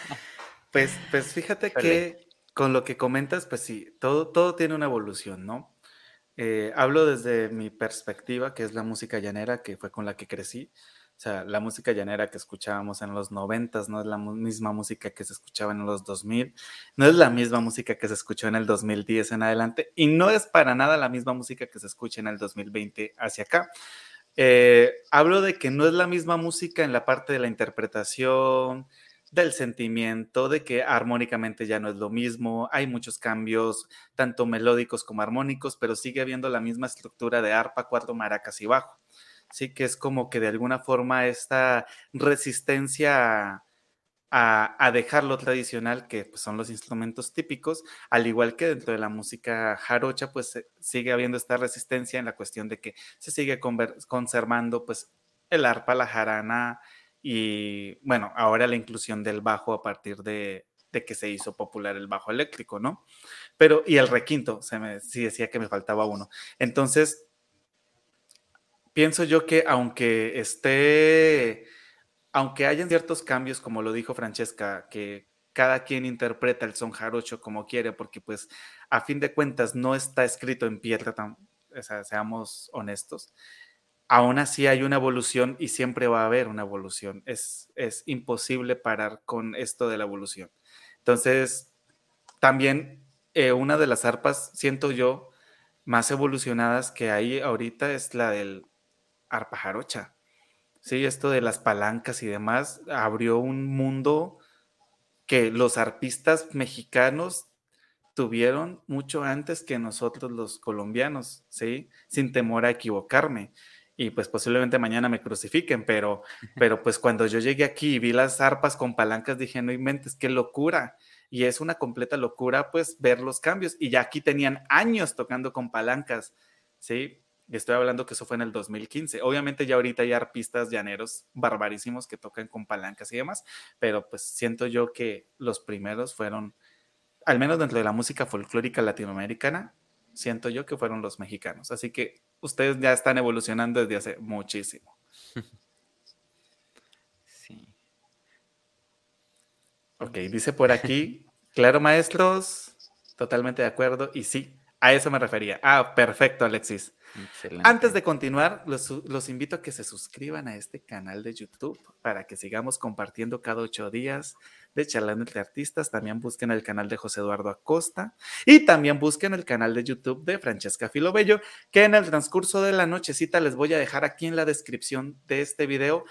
pues, pues fíjate que con lo que comentas, pues sí, todo, todo tiene una evolución, ¿no? Eh, hablo desde mi perspectiva, que es la música llanera, que fue con la que crecí. O sea, la música llanera que escuchábamos en los noventas no es la misma música que se escuchaba en los 2000, no es la misma música que se escuchó en el 2010 en adelante y no es para nada la misma música que se escucha en el 2020 hacia acá. Eh, hablo de que no es la misma música en la parte de la interpretación, del sentimiento, de que armónicamente ya no es lo mismo, hay muchos cambios, tanto melódicos como armónicos, pero sigue habiendo la misma estructura de arpa, cuarto, maracas y bajo. Sí, que es como que de alguna forma esta resistencia a, dejar lo tradicional, que pues, son los instrumentos típicos, al igual que dentro de la música jarocha, pues sigue habiendo esta resistencia en la cuestión de que se sigue conservando pues el arpa, la jarana, y bueno, ahora la inclusión del bajo a partir de, que se hizo popular el bajo eléctrico, ¿no? Pero, y el requinto, se sí decía que me faltaba uno. Entonces, pienso yo que aunque esté, aunque hayan ciertos cambios, como lo dijo Francesca, que cada quien interpreta el son jarocho como quiere, porque pues a fin de cuentas no está escrito en piedra, tan, o sea, seamos honestos aún así hay una evolución y siempre va a haber una evolución. Es, es imposible parar con esto de la evolución. Entonces, también eh, una de las arpas, siento yo, más evolucionadas que hay ahorita es la del arpa jarocha. Sí, esto de las palancas y demás abrió un mundo que los arpistas mexicanos tuvieron mucho antes que nosotros los colombianos, ¿sí? Sin temor a equivocarme y pues posiblemente mañana me crucifiquen, pero, pero pues cuando yo llegué aquí y vi las arpas con palancas, dije, no inventes, qué locura. Y es una completa locura pues ver los cambios. Y ya aquí tenían años tocando con palancas, ¿sí? estoy hablando que eso fue en el 2015. Obviamente ya ahorita hay arpistas llaneros barbarísimos que tocan con palancas y demás, pero pues siento yo que los primeros fueron, al menos dentro de la música folclórica latinoamericana, siento yo que fueron los mexicanos. Así que ustedes ya están evolucionando desde hace muchísimo. Sí. Ok, dice por aquí, claro, maestros, totalmente de acuerdo. Y sí, a eso me refería. Ah, perfecto, Alexis. Antes de continuar, los, invito a que se suscriban a este canal de YouTube para que sigamos compartiendo cada ocho días de Charlando entre Artistas. También busquen el canal de José Eduardo Acosta y también busquen el canal de YouTube de Francesca Filobello, que en el transcurso de la nochecita les voy a dejar aquí en la descripción de este video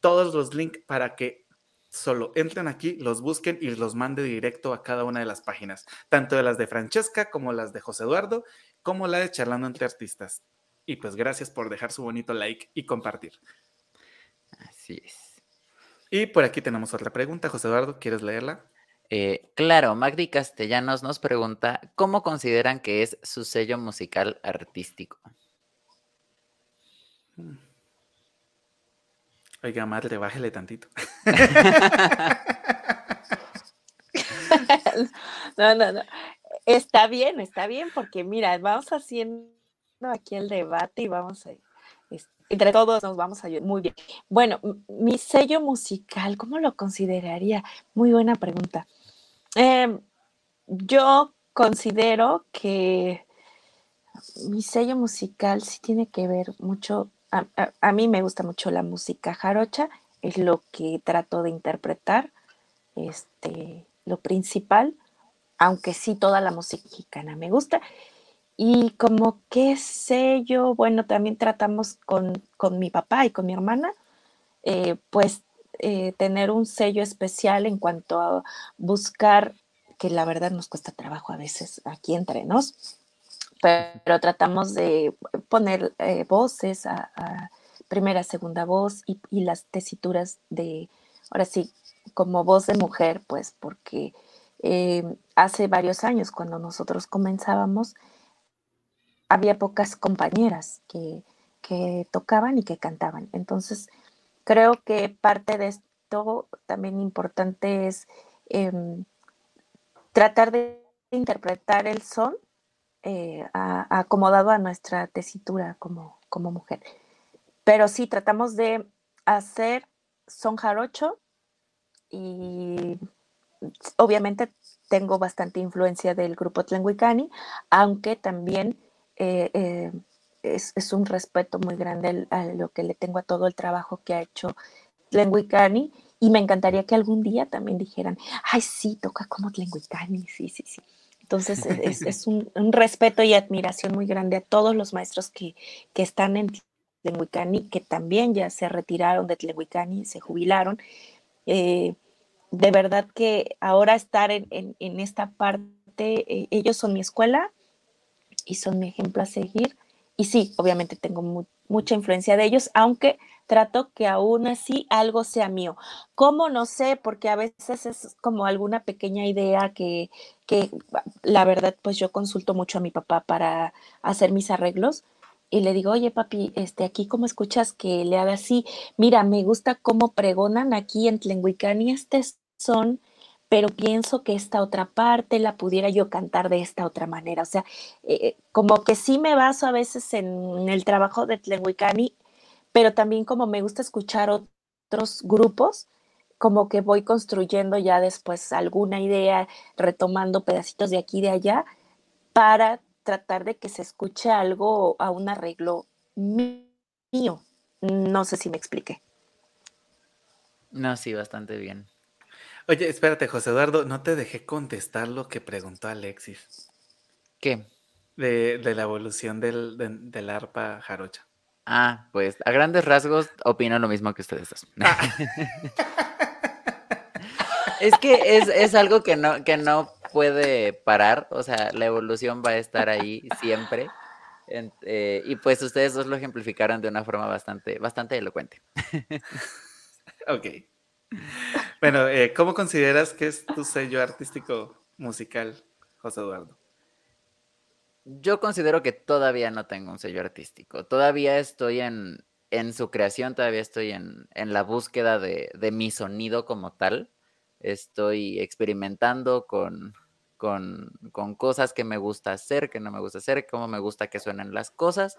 todos los links para que solo entren aquí, los busquen y los mande directo a cada una de las páginas, tanto de las de Francesca como las de José Eduardo, como la de Charlando entre Artistas. Y pues gracias por dejar su bonito like y compartir. Así es. Y por aquí tenemos otra pregunta, José Eduardo, ¿quieres leerla? Eh, claro, Magdi Castellanos nos pregunta, ¿cómo consideran que es su sello musical artístico? Mm. Oiga, madre, bájele tantito. no, no, no. Está bien, está bien, porque mira, vamos haciendo aquí el debate y vamos a entre todos nos vamos a ayudar. Muy bien. Bueno, mi sello musical, ¿cómo lo consideraría? Muy buena pregunta. Em, yo considero que mi sello musical sí tiene que ver mucho, a, mí me gusta mucho la música jarocha, es lo que trato de interpretar, este, lo principal, aunque sí toda la música mexicana me gusta. Y como qué sé yo, bueno, también tratamos con, mi papá y con mi hermana, eh, pues eh, tener un sello especial en cuanto a buscar, que la verdad nos cuesta trabajo a veces aquí entre nos, pero, tratamos de poner eh, voces a, primera, segunda voz y, y, las tesituras de, ahora sí, como voz de mujer, pues porque hace varios años cuando nosotros comenzábamos, había pocas compañeras que, tocaban y que cantaban. Entonces, creo que parte de esto también importante es em, tratar de interpretar el son eh, acomodado a nuestra tesitura como, como mujer. Pero sí, tratamos de hacer son jarocho y obviamente tengo bastante influencia del grupo Tlenguicani, aunque también eh, eh, es, un respeto muy grande a lo que le tengo a todo el trabajo que ha hecho Tlenguicani y me encantaría que algún día también dijeran, ay, sí, toca como Tlenguicani, sí, sí, sí. Entonces e, es, un, respeto y admiración muy grande a todos los maestros que, están en Tlenguicani, que también ya se retiraron de Tlenguicani, se jubilaron. Eh, de verdad que ahora estar en, en esta parte, ellos son mi escuela, y son mi ejemplo a seguir. Y sí, obviamente tengo mucha influencia de ellos, aunque trato que aún así algo sea mío. ¿Cómo? No sé, porque a veces es como alguna pequeña idea que, que la verdad, pues yo consulto mucho a mi papá para hacer mis arreglos y le digo, oye papi, este, aquí cómo escuchas que le haga así, mira, me gusta cómo pregonan aquí en Tlenguicani este son pero pienso que esta otra parte la pudiera yo cantar de esta otra manera. O sea, eh, como que sí me baso a veces en el trabajo de Tlenhuicani, pero también como me gusta escuchar otros grupos, como que voy construyendo ya después alguna idea, retomando pedacitos de aquí y de allá, para tratar de que se escuche algo a un arreglo mío. No sé si me expliqué. No, sí, bastante bien. Oye, espérate, José Eduardo, no te dejé contestar lo que preguntó Alexis. ¿Qué? De, la evolución del, del, arpa jarocha. Ah, pues a grandes rasgos opino lo mismo que ustedes dos. Ah. es que es, algo que no, que no puede parar, o sea, la evolución va a estar ahí siempre. Eh, y pues ustedes dos lo ejemplificaron de una forma bastante, bastante elocuente. ok. Bueno, eh, ¿cómo consideras que es tu sello artístico musical, José Eduardo? Yo considero que todavía no tengo un sello artístico. Todavía estoy en, su creación, todavía estoy en, la búsqueda de, mi sonido como tal. Estoy experimentando con, con, cosas que me gusta hacer, que no me gusta hacer, cómo me gusta que suenen las cosas.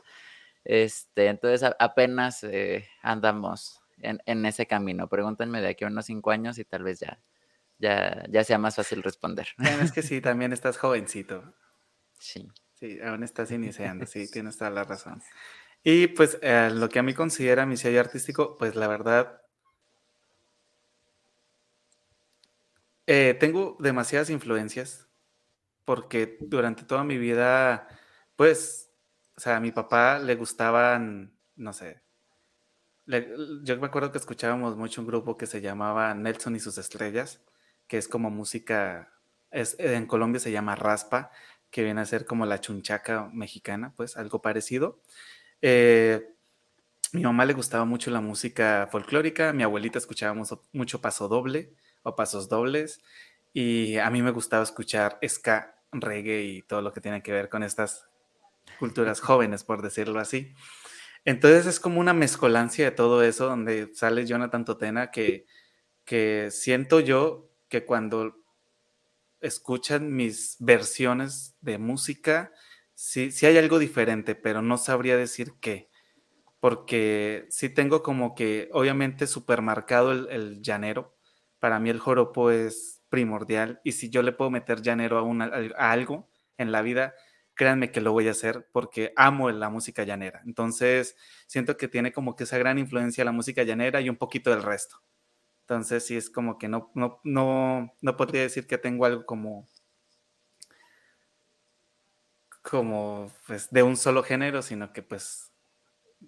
Este, entonces apenas eh, andamos en, ese camino. Pregúntenme de aquí a unos cinco años y tal vez ya, ya, ya sea más fácil responder. es que sí, también estás jovencito. Sí. Sí, aún estás iniciando, sí, tienes toda la razón. Y pues eh, lo que a mí considera mi sello artístico, pues la verdad, eh, tengo demasiadas influencias porque durante toda mi vida, pues, o sea, a mi papá le gustaban, no sé, yo me acuerdo que escuchábamos mucho un grupo que se llamaba Nelson y sus estrellas, que es como música, es, en Colombia se llama raspa, que viene a ser como la chunchaca mexicana, pues algo parecido. Eh, mi mamá le gustaba mucho la música folclórica, mi abuelita escuchaba mucho paso doble o pasos dobles, y a mí me gustaba escuchar ska, reggae y todo lo que tiene que ver con estas culturas jóvenes, por decirlo así. Entonces es como una mezcolancia de todo eso donde sale Jonathan Totena que, que siento yo que cuando escuchan mis versiones de música, sí, sí hay algo diferente, pero no sabría decir qué. Porque sí tengo como que, obviamente, supermarcado el, el llanero. Para mí el joropo es primordial. Y si yo le puedo meter llanero a, a algo en la vida, créanme que lo voy a hacer porque amo la música llanera. Entonces, siento que tiene como que esa gran influencia la música llanera y un poquito del resto. Entonces, sí es como que no, no, no, no podría decir que tengo algo como como pues de un solo género, sino que pues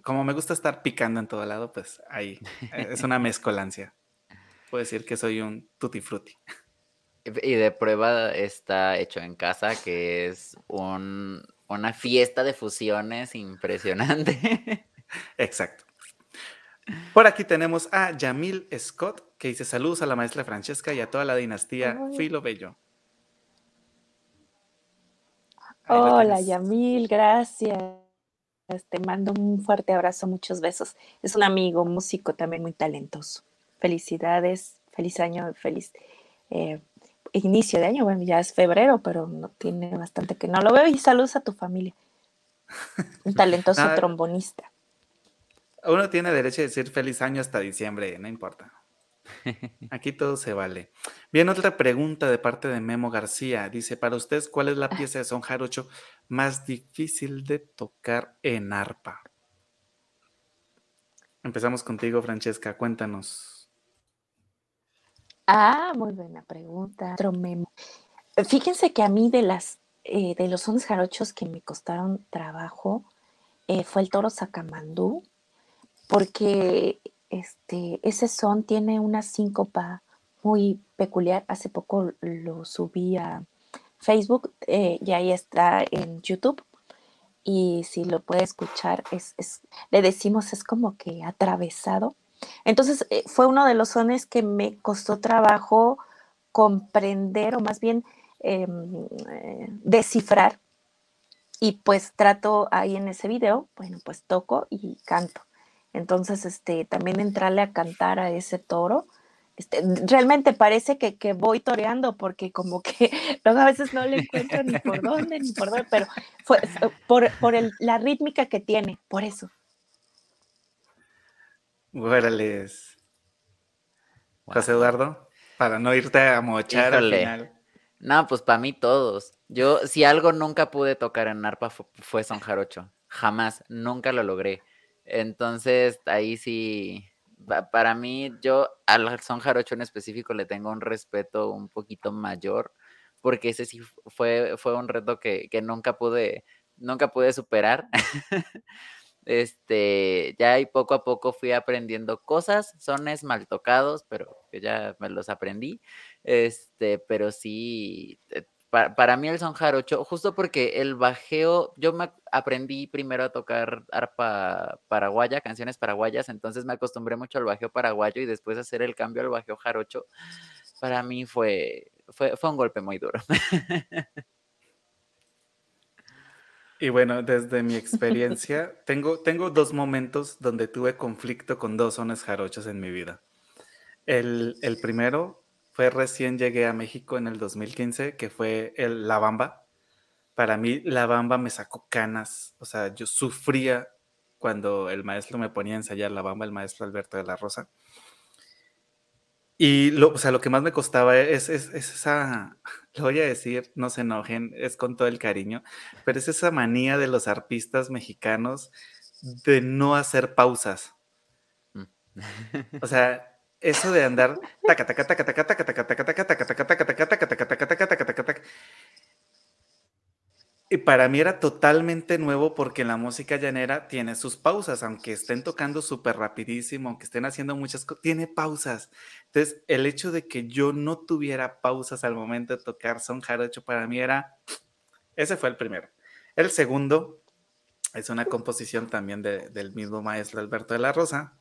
como me gusta estar picando en todo lado, pues ahí es una mezcolancia. Puedo decir que soy un tutti frutti. Y de prueba está hecho en casa, que es un, una fiesta de fusiones impresionante. Exacto. Por aquí tenemos a Yamil Scott, que dice saludos a la maestra Francesca y a toda la dinastía Filo Bello. Hola Yamil, gracias. Te mando un fuerte abrazo, muchos besos. Es un amigo, músico también muy talentoso. Felicidades, feliz año, feliz eh, inicio de año, bueno, ya es febrero, pero no tiene bastante que no lo veo. Y saludos a tu familia. Un talentoso ah, trombonista. Uno tiene derecho a decir feliz año hasta diciembre, no importa. Aquí todo se vale. Bien, otra pregunta de parte de Memo García. Dice, para ustedes, ¿cuál es la ah. pieza de son jarocho más difícil de tocar en arpa? Empezamos contigo, Francesca. Cuéntanos. Ah, muy buena pregunta. Fíjense que a mí de las eh, de los sones jarochos que me costaron trabajo eh, fue el toro sacamandú, porque este, ese son tiene una síncopa muy peculiar. Hace poco lo subí a Facebook eh, y ahí está en YouTube. Y si lo puede escuchar, es, le decimos es como que atravesado entonces eh, fue uno de los sones que me costó trabajo comprender o más bien em, eh, descifrar. Y pues trato ahí en ese video, bueno, pues toco y canto. Entonces, este, también entrarle a cantar a ese toro, este, realmente parece que, voy toreando porque como que luego a veces no le encuentro ni por dónde, ni por dónde, pero fue, por, la rítmica que tiene, por eso. Órales. José Eduardo, para no irte a mochar al final. No, pues para mí todos. Yo, si algo nunca pude tocar en arpa fue, son jarocho. Jamás, nunca lo logré. Entonces, ahí sí, para mí, yo al son jarocho en específico le tengo un respeto un poquito mayor, porque ese sí fue, fue un reto que, que nunca pude, nunca pude superar. Este, ya y poco a poco fui aprendiendo cosas, sones mal tocados, pero que ya me los aprendí. Este, pero sí, eh, para, mí el son jarocho, justo porque el bajeo, yo me aprendí primero a tocar arpa paraguaya, canciones paraguayas, entonces me acostumbré mucho al bajeo paraguayo y después hacer el cambio al bajeo jarocho, para mí fue, fue, fue un golpe muy duro. Y bueno, desde mi experiencia, tengo, tengo dos momentos donde tuve conflicto con dos sones jarochos en mi vida. El, primero fue recién llegué a México en el 2015, que fue el La Bamba. Para mí, La Bamba me sacó canas. O sea, yo sufría cuando el maestro me ponía a ensayar La Bamba, el maestro Alberto de la Rosa. Y lo, o sea, lo que más me costaba es, es, esa, lo voy a decir, no se enojen, es con todo el cariño, pero es esa manía de los arpistas mexicanos de no hacer pausas. O sea, eso de andar Y para mí era totalmente nuevo porque la música llanera tiene sus pausas, aunque estén tocando súper rapidísimo, aunque estén haciendo muchas cosas, tiene pausas. Entonces, el hecho de que yo no tuviera pausas al momento de tocar son jarocho para mí era, ese fue el primero. El segundo es una composición también del mismo maestro Alberto de la Rosa,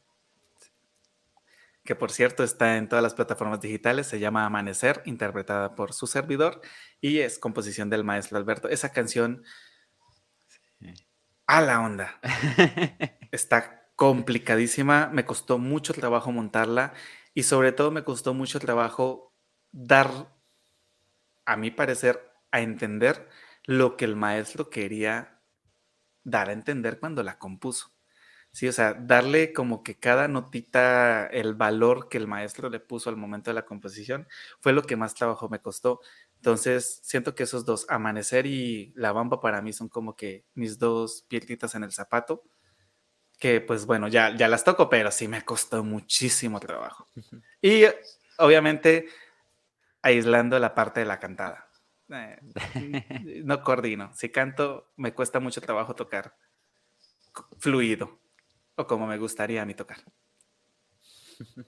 que por cierto está en todas las plataformas digitales, se llama Amanecer, interpretada por su servidor, y es composición del maestro Alberto. Esa canción, a la onda, está complicadísima, me costó mucho trabajo montarla y sobre todo me costó mucho trabajo dar, a mi parecer, a entender lo que el maestro quería dar a entender cuando la compuso. Sí, o sea, darle como que cada notita el valor que el maestro le puso al momento de la composición fue lo que más trabajo me costó. Entonces, siento que esos dos, Amanecer y La Bamba, para mí son como que mis dos piedritas en el zapato, que pues bueno, ya, ya las toco, pero sí me costó muchísimo trabajo. Y obviamente, aislando la parte de la cantada. Eh, no coordino. Si canto, me cuesta mucho trabajo tocar fluido como me gustaría a mí tocar.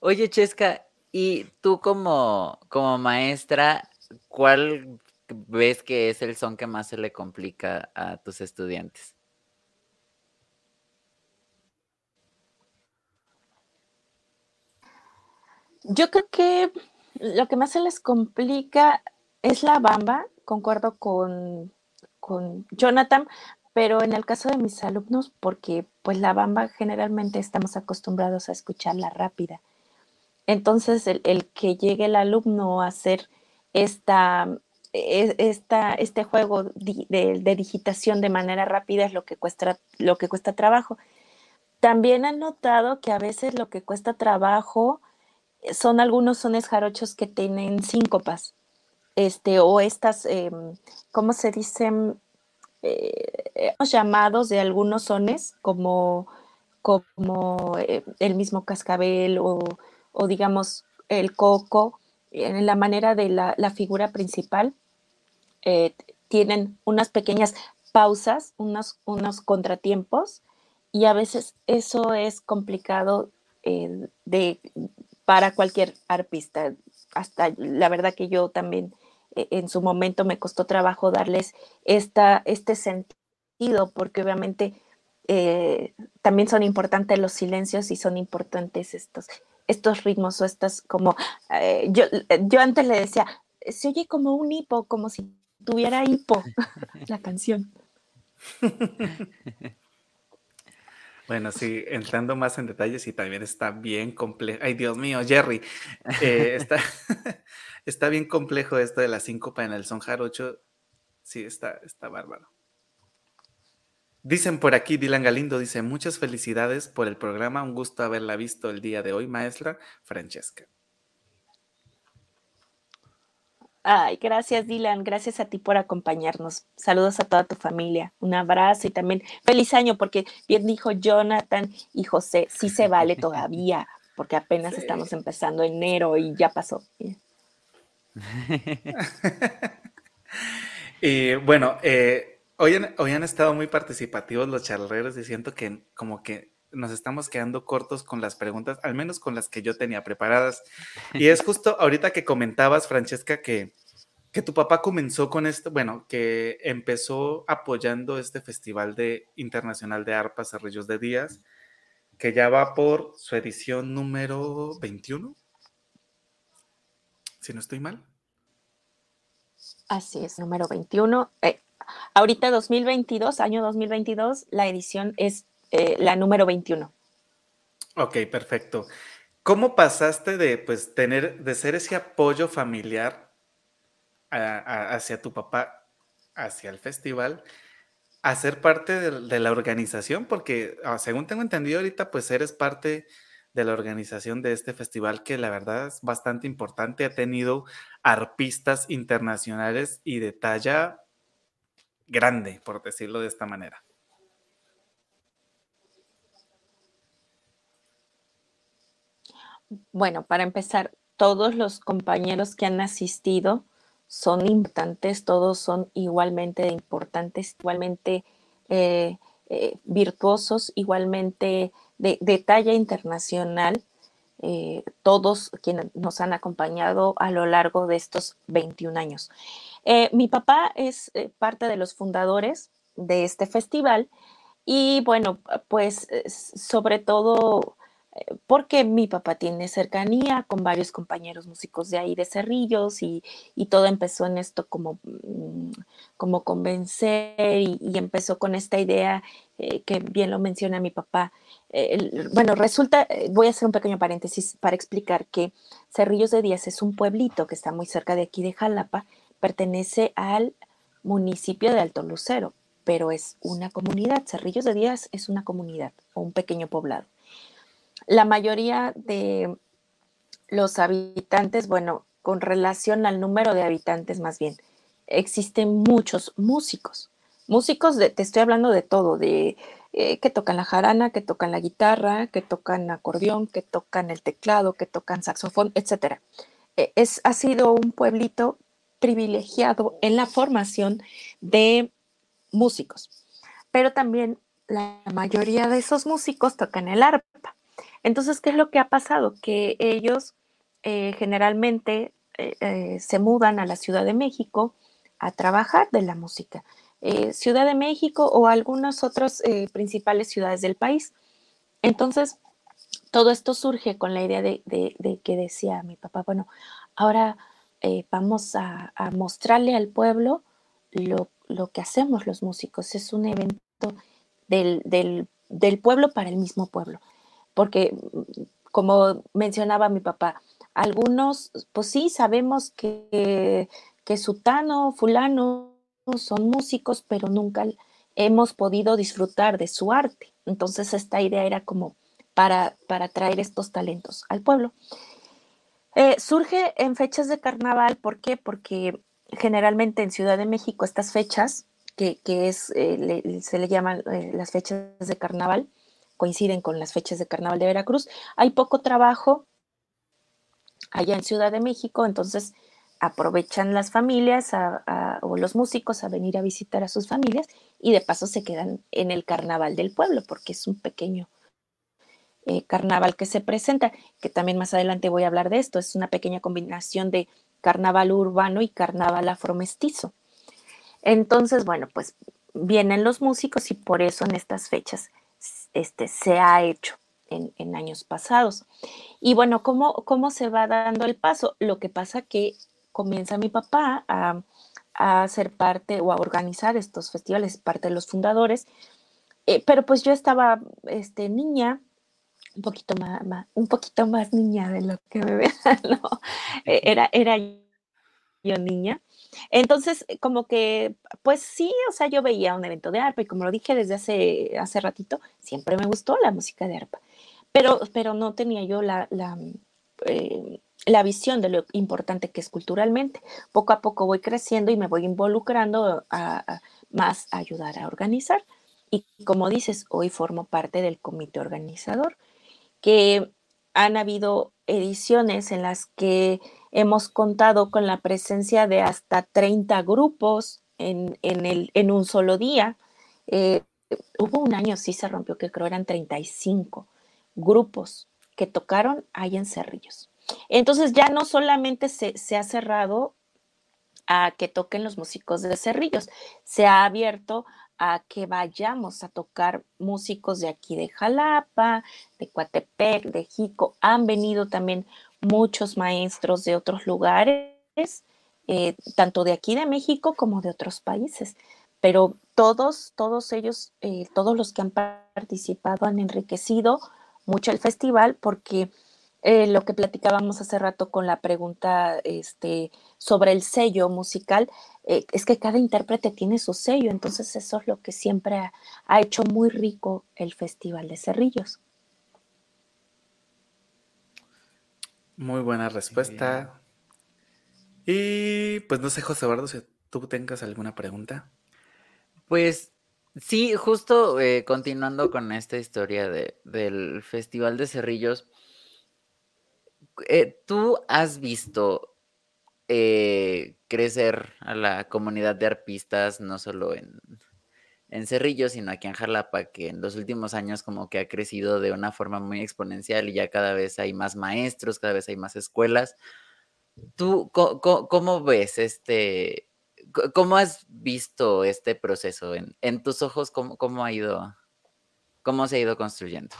Oye, Chesca, y tú como, como maestra, ¿cuál ves que es el son que más se le complica a tus estudiantes? Yo creo que lo que más se les complica es la bamba, concuerdo con, con Jonathan, pero en el caso de mis alumnos, porque pues la bamba generalmente estamos acostumbrados a escucharla rápida. Entonces, el, que llegue el alumno a hacer esta, e, esta, este juego de, digitación de manera rápida es lo que, cuesta, lo que cuesta trabajo. También han notado que a veces lo que cuesta trabajo son algunos sones jarochos que tienen síncopas, este, o estas, em, ¿cómo se dicen? Eh, llamados de algunos sones como, como eh, el mismo cascabel o, digamos el coco, en la manera de la, figura principal, eh, tienen unas pequeñas pausas, unos, unos contratiempos, y a veces eso es complicado eh, de, para cualquier arpista. Hasta la verdad que yo también en su momento me costó trabajo darles esta, este sentido, porque obviamente eh, también son importantes los silencios y son importantes estos, estos ritmos o estas como, eh, yo, yo antes le decía, se oye como un hipo, como si tuviera hipo la canción. Bueno, sí, entrando más en detalles y también está bien complejo. Ay, Dios mío, Jerry. Eh, está, está bien complejo esto de la síncopa en el son jarocho. Sí, está, está bárbaro. Dicen por aquí, Dylan Galindo dice, muchas felicidades por el programa, un gusto haberla visto el día de hoy, maestra Francesca. Ay, gracias Dylan, gracias a ti por acompañarnos. Saludos a toda tu familia, un abrazo y también feliz año, porque bien dijo Jonathan y José, sí se vale todavía, porque apenas estamos empezando enero y ya pasó. y bueno, eh, hoy, han, hoy han estado muy participativos los charleros y siento que como que nos estamos quedando cortos con las preguntas, al menos con las que yo tenía preparadas. Y es justo ahorita que comentabas, Francesca, que, que tu papá comenzó con esto, bueno, que empezó apoyando este Festival de, Internacional de Arpas Cerrillos de Díaz, que ya va por su edición número 21 si no estoy mal. Así es, número 21. Eh, ahorita 2022, año 2022, la edición es eh, la número 21. Ok, perfecto. ¿Cómo pasaste de pues tener, de ser ese apoyo familiar hacia tu papá, hacia el festival, a ser parte de, de la organización? Porque ah, según tengo entendido ahorita, pues eres parte de la organización de este festival que la verdad es bastante importante. Ha tenido arpistas internacionales y de talla grande, por decirlo de esta manera. Bueno, para empezar, todos los compañeros que han asistido son importantes, todos son igualmente importantes, igualmente eh, eh, virtuosos, igualmente de, talla internacional, eh, todos quienes nos han acompañado a lo largo de estos 21 años. mi papá es parte de los fundadores de este festival y bueno, pues sobre todo porque mi papá tiene cercanía con varios compañeros músicos de ahí de Cerrillos y, todo empezó en esto como, mm, como convencer y, empezó con esta idea eh, que bien lo menciona mi papá. Bueno, resulta, eh, voy a hacer un pequeño paréntesis para explicar que Cerrillos de Díaz es un pueblito que está muy cerca de aquí de Jalapa, pertenece al municipio de Alto Lucero, pero es una comunidad. Cerrillos de Díaz es una comunidad o un pequeño poblado la mayoría de los habitantes, bueno, con relación al número de habitantes más bien, existen muchos músicos. Músicos, de, te estoy hablando de todo, de eh, que tocan la jarana, que tocan la guitarra, que tocan acordeón, que tocan el teclado, que tocan saxofón, etc. E, es, ha sido un pueblito privilegiado en la formación de músicos, pero también la mayoría de esos músicos tocan el arpa. Entonces, ¿qué es lo que ha pasado? Que ellos eh, generalmente eh, eh, se mudan a la Ciudad de México a trabajar de la música. Ciudad de México o algunas otras principales ciudades del país. Entonces, todo esto surge con la idea de, que decía mi papá, bueno, ahora vamos a, mostrarle al pueblo lo, que hacemos los músicos. Es un evento del pueblo para el mismo pueblo porque como mencionaba mi papá, algunos, pues sí, sabemos que, que Sutano, Fulano son músicos, pero nunca hemos podido disfrutar de su arte. Entonces esta idea era como para, para traer estos talentos al pueblo. Eh, surge en fechas de carnaval, ¿por qué? Porque generalmente en Ciudad de México estas fechas, que, es, eh, se le llaman eh, las fechas de carnaval, coinciden con las fechas de Carnaval de Veracruz. Hay poco trabajo allá en Ciudad de México, entonces aprovechan las familias o los músicos a venir a visitar a sus familias y de paso se quedan en el carnaval del pueblo porque es un pequeño eh, carnaval que se presenta, que también más adelante voy a hablar de esto, es una pequeña combinación de carnaval urbano y carnaval afromestizo. Entonces, bueno, pues vienen los músicos y por eso en estas fechas este, se ha hecho en, años pasados. Y bueno, ¿cómo, ¿cómo se va dando el paso? Lo que pasa que comienza mi papá a, a ser parte o a organizar estos festivales, parte de los fundadores, eh, pero pues yo estaba este, niña, un poquito más, un poquito más niña de lo que me vean, ¿no? Eh, era, era yo niña. Entonces, como que, pues sí, o sea, yo veía un evento de arpa y como lo dije desde hace, hace ratito, siempre me gustó la música de arpa, pero, pero no tenía yo la, la, eh, la visión de lo importante que es culturalmente. Poco a poco voy creciendo y me voy involucrando más a ayudar a organizar. Y como dices, hoy formo parte del comité organizador, que han habido ediciones en las que hemos contado con la presencia de hasta 30 grupos en, el, en un solo día. Eh, hubo un año, sí se rompió, que creo eran 35 grupos que tocaron ahí en Cerrillos. Entonces ya no solamente se, se, ha cerrado a que toquen los músicos de Cerrillos, se ha abierto a que vayamos a tocar músicos de aquí de Jalapa, de Coatepec, de Jico. Han venido también muchos maestros de otros lugares, eh, tanto de aquí de México como de otros países, pero todos, todos ellos, eh, todos los que han participado han enriquecido mucho el festival porque eh, lo que platicábamos hace rato con la pregunta este, sobre el sello musical, es que cada intérprete tiene su sello, entonces eso es lo que siempre ha hecho muy rico el Festival de Cerrillos. Muy buena respuesta. Y pues no sé, José Eduardo, si tú tengas alguna pregunta. Pues sí, justo eh, continuando con esta historia de, del Festival de Cerrillos, eh, ¿tú has visto eh, crecer a la comunidad de arpistas, no solo en, en Cerrillo, sino aquí en Jalapa, que en los últimos años como que ha crecido de una forma muy exponencial y ya cada vez hay más maestros, cada vez hay más escuelas. ¿Tú cómo, ves este, cómo has visto este proceso? En, en tus ojos, ¿cómo, ¿cómo ha ido, cómo se ha ido construyendo?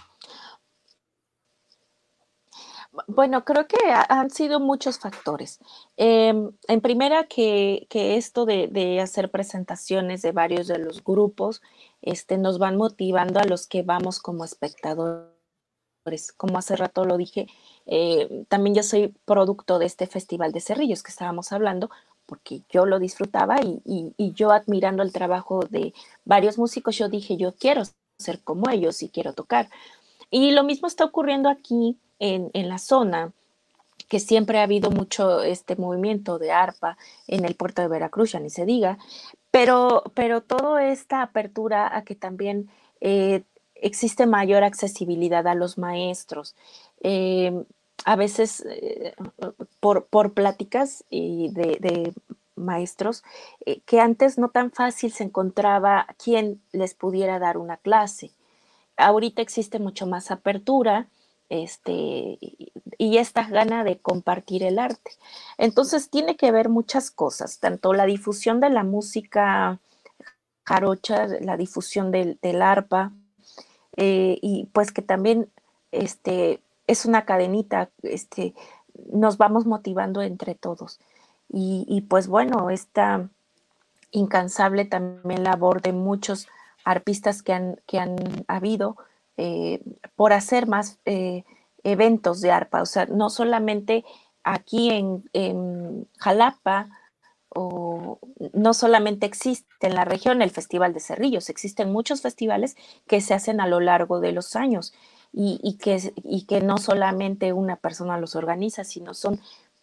Bueno, creo que han sido muchos factores. Em, en primera, que, esto de, hacer presentaciones de varios de los grupos este, nos van motivando a los que vamos como espectadores. Como hace rato lo dije, eh, también yo soy producto de este Festival de Cerrillos que estábamos hablando, porque yo lo disfrutaba y, y yo admirando el trabajo de varios músicos, yo dije, yo quiero ser como ellos y quiero tocar. Y lo mismo está ocurriendo aquí en, la zona, que siempre ha habido mucho este movimiento de arpa en el puerto de Veracruz, ya ni se diga, pero, pero toda esta apertura a que también eh, existe mayor accesibilidad a los maestros. Eh, a veces eh, por, por, pláticas y de, maestros que antes no tan fácil se encontraba quien les pudiera dar una clase. Ahorita existe mucho más apertura este, y esta gana de compartir el arte. Entonces tiene que ver muchas cosas, tanto la difusión de la música jarocha, la difusión del, arpa, eh, y pues que también este, es una cadenita, este, nos vamos motivando entre todos. Y, y pues bueno, esta incansable también labor de muchos arpistas que han, que han habido, eh, por hacer más eh, eventos de arpa, o sea, no solamente aquí en, Jalapa, o no solamente existe en la región el Festival de Cerrillos, existen muchos festivales que se hacen a lo largo de los años y, que, y que no solamente una persona los organiza, sino son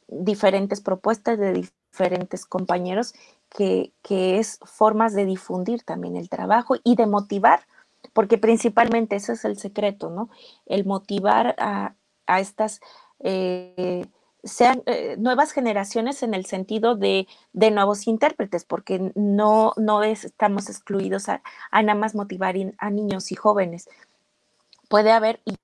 diferentes propuestas de diferentes compañeros que, es formas de difundir también el trabajo y de motivar porque principalmente ese es el secreto, ¿no? El motivar a, estas eh, sean eh, nuevas generaciones en el sentido de, nuevos intérpretes, porque no, no estamos excluidos a, nada más motivar a niños y jóvenes. Puede haber, y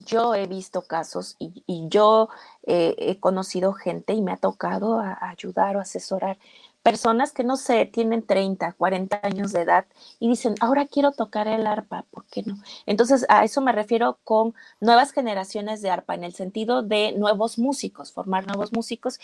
yo he visto casos y, yo he conocido gente y me ha tocado ayudar o asesorar personas que no sé, tienen 30, 40 años de edad y dicen, ahora quiero tocar el arpa, ¿por qué no? Entonces, a eso me refiero con nuevas generaciones de arpa, en el sentido de nuevos músicos, formar nuevos músicos.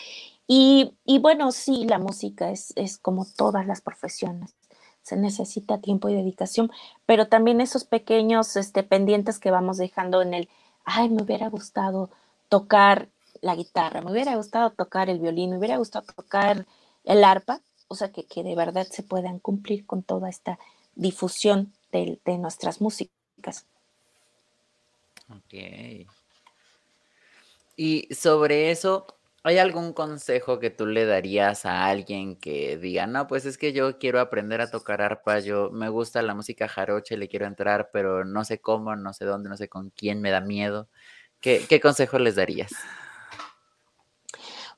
Y, bueno, sí, la música es, es como todas las profesiones se necesita tiempo y dedicación, pero también esos pequeños este, pendientes que vamos dejando en el, ay, me hubiera gustado tocar la guitarra, me hubiera gustado tocar el violín, me hubiera gustado tocar el arpa, o sea, que, que de verdad se puedan cumplir con toda esta difusión de, nuestras músicas. Ok. Y sobre eso, ¿hay algún consejo que tú le darías a alguien que diga, no, pues es que yo quiero aprender a tocar arpa, yo me gusta la música jaroche, le quiero entrar, pero no sé cómo, no sé dónde, no sé con quién, me da miedo? ¿Qué, qué consejo les darías?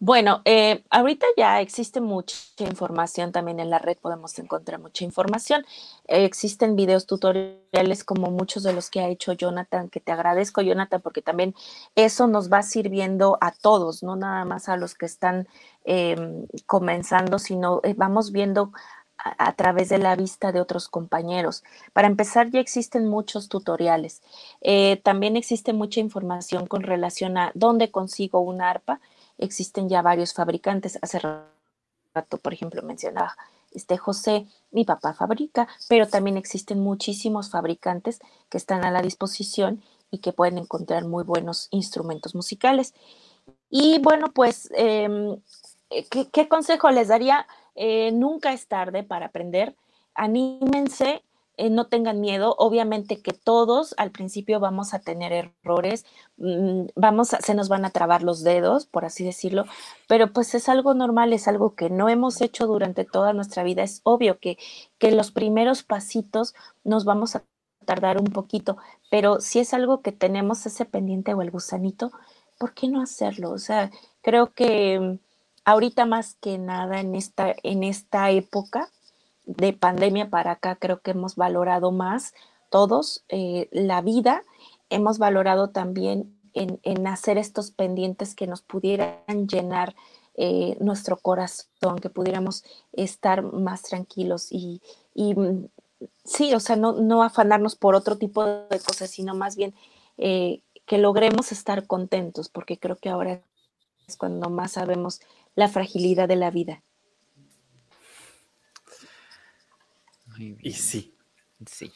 Bueno, eh, ahorita ya existe mucha información también en la red, podemos encontrar mucha información. existen videos tutoriales como muchos de los que ha hecho Jonathan, que te agradezco, Jonathan, porque también eso nos va sirviendo a todos, no nada más a los que están em, comenzando, sino eh, vamos viendo a, través de la vista de otros compañeros. Para empezar, ya existen muchos tutoriales. Eh, también existe mucha información con relación a dónde consigo una arpa existen ya varios fabricantes. Hace rato, por ejemplo, mencionaba este José, mi papá fabrica, pero también existen muchísimos fabricantes que están a la disposición y que pueden encontrar muy buenos instrumentos musicales. Y bueno, pues, em, ¿qué, consejo les daría? Eh, nunca es tarde para aprender. Anímense, eh, no tengan miedo. Obviamente que todos al principio vamos a tener errores, mm, vamos se nos van a trabar los dedos, por así decirlo, pero pues es algo normal, es algo que no hemos hecho durante toda nuestra vida. Es obvio que, que los primeros pasitos nos vamos a tardar un poquito, pero si es algo que tenemos ese pendiente o el gusanito, ¿por qué no hacerlo? O sea, creo que ahorita más que nada en esta, en esta época de pandemia para acá, creo que hemos valorado más todos eh, la vida, hemos valorado también en, hacer estos pendientes que nos pudieran llenar eh, nuestro corazón, que pudiéramos estar más tranquilos y, mm, sí, o sea, no, no, afanarnos por otro tipo de cosas, sino más bien eh, que logremos estar contentos, porque creo que ahora es cuando más sabemos la fragilidad de la vida. Y sí. Sí.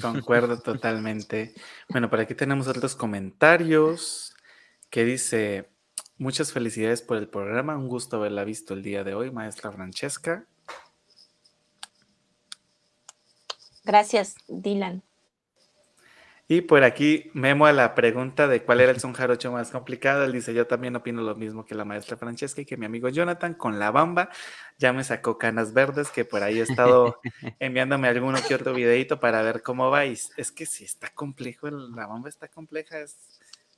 Concuerdo totalmente. Bueno, por aquí tenemos otros comentarios que dice, muchas felicidades por el programa, un gusto haberla visto el día de hoy, maestra Francesca. Gracias, Dylan. Y por aquí, Memo a la pregunta de cuál era el son jarocho más complicado, él dice, yo también opino lo mismo que la maestra Francesca y que mi amigo Jonathan con la bamba ya me sacó canas verdes, que por ahí he estado enviándome alguno que otro videito para ver cómo vais. Es que sí, está complejo, la bamba está compleja, es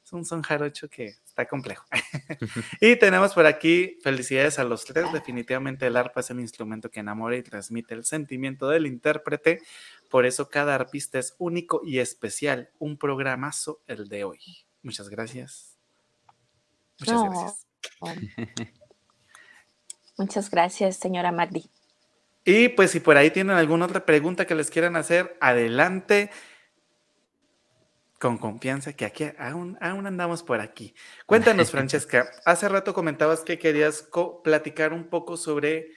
es un son jarocho que está complejo. y tenemos por aquí felicidades a los tres. Definitivamente el arpa es el instrumento que enamora y transmite el sentimiento del intérprete. Por eso cada arpista es único y especial. Un programazo el de hoy. Muchas gracias. Muchas gracias. Muchas gracias, señora Magdi. Y pues si por ahí tienen alguna otra pregunta que les quieran hacer, adelante con confianza que aquí aún, aún andamos por aquí. Cuéntanos, Francesca, hace rato comentabas que querías platicar un poco sobre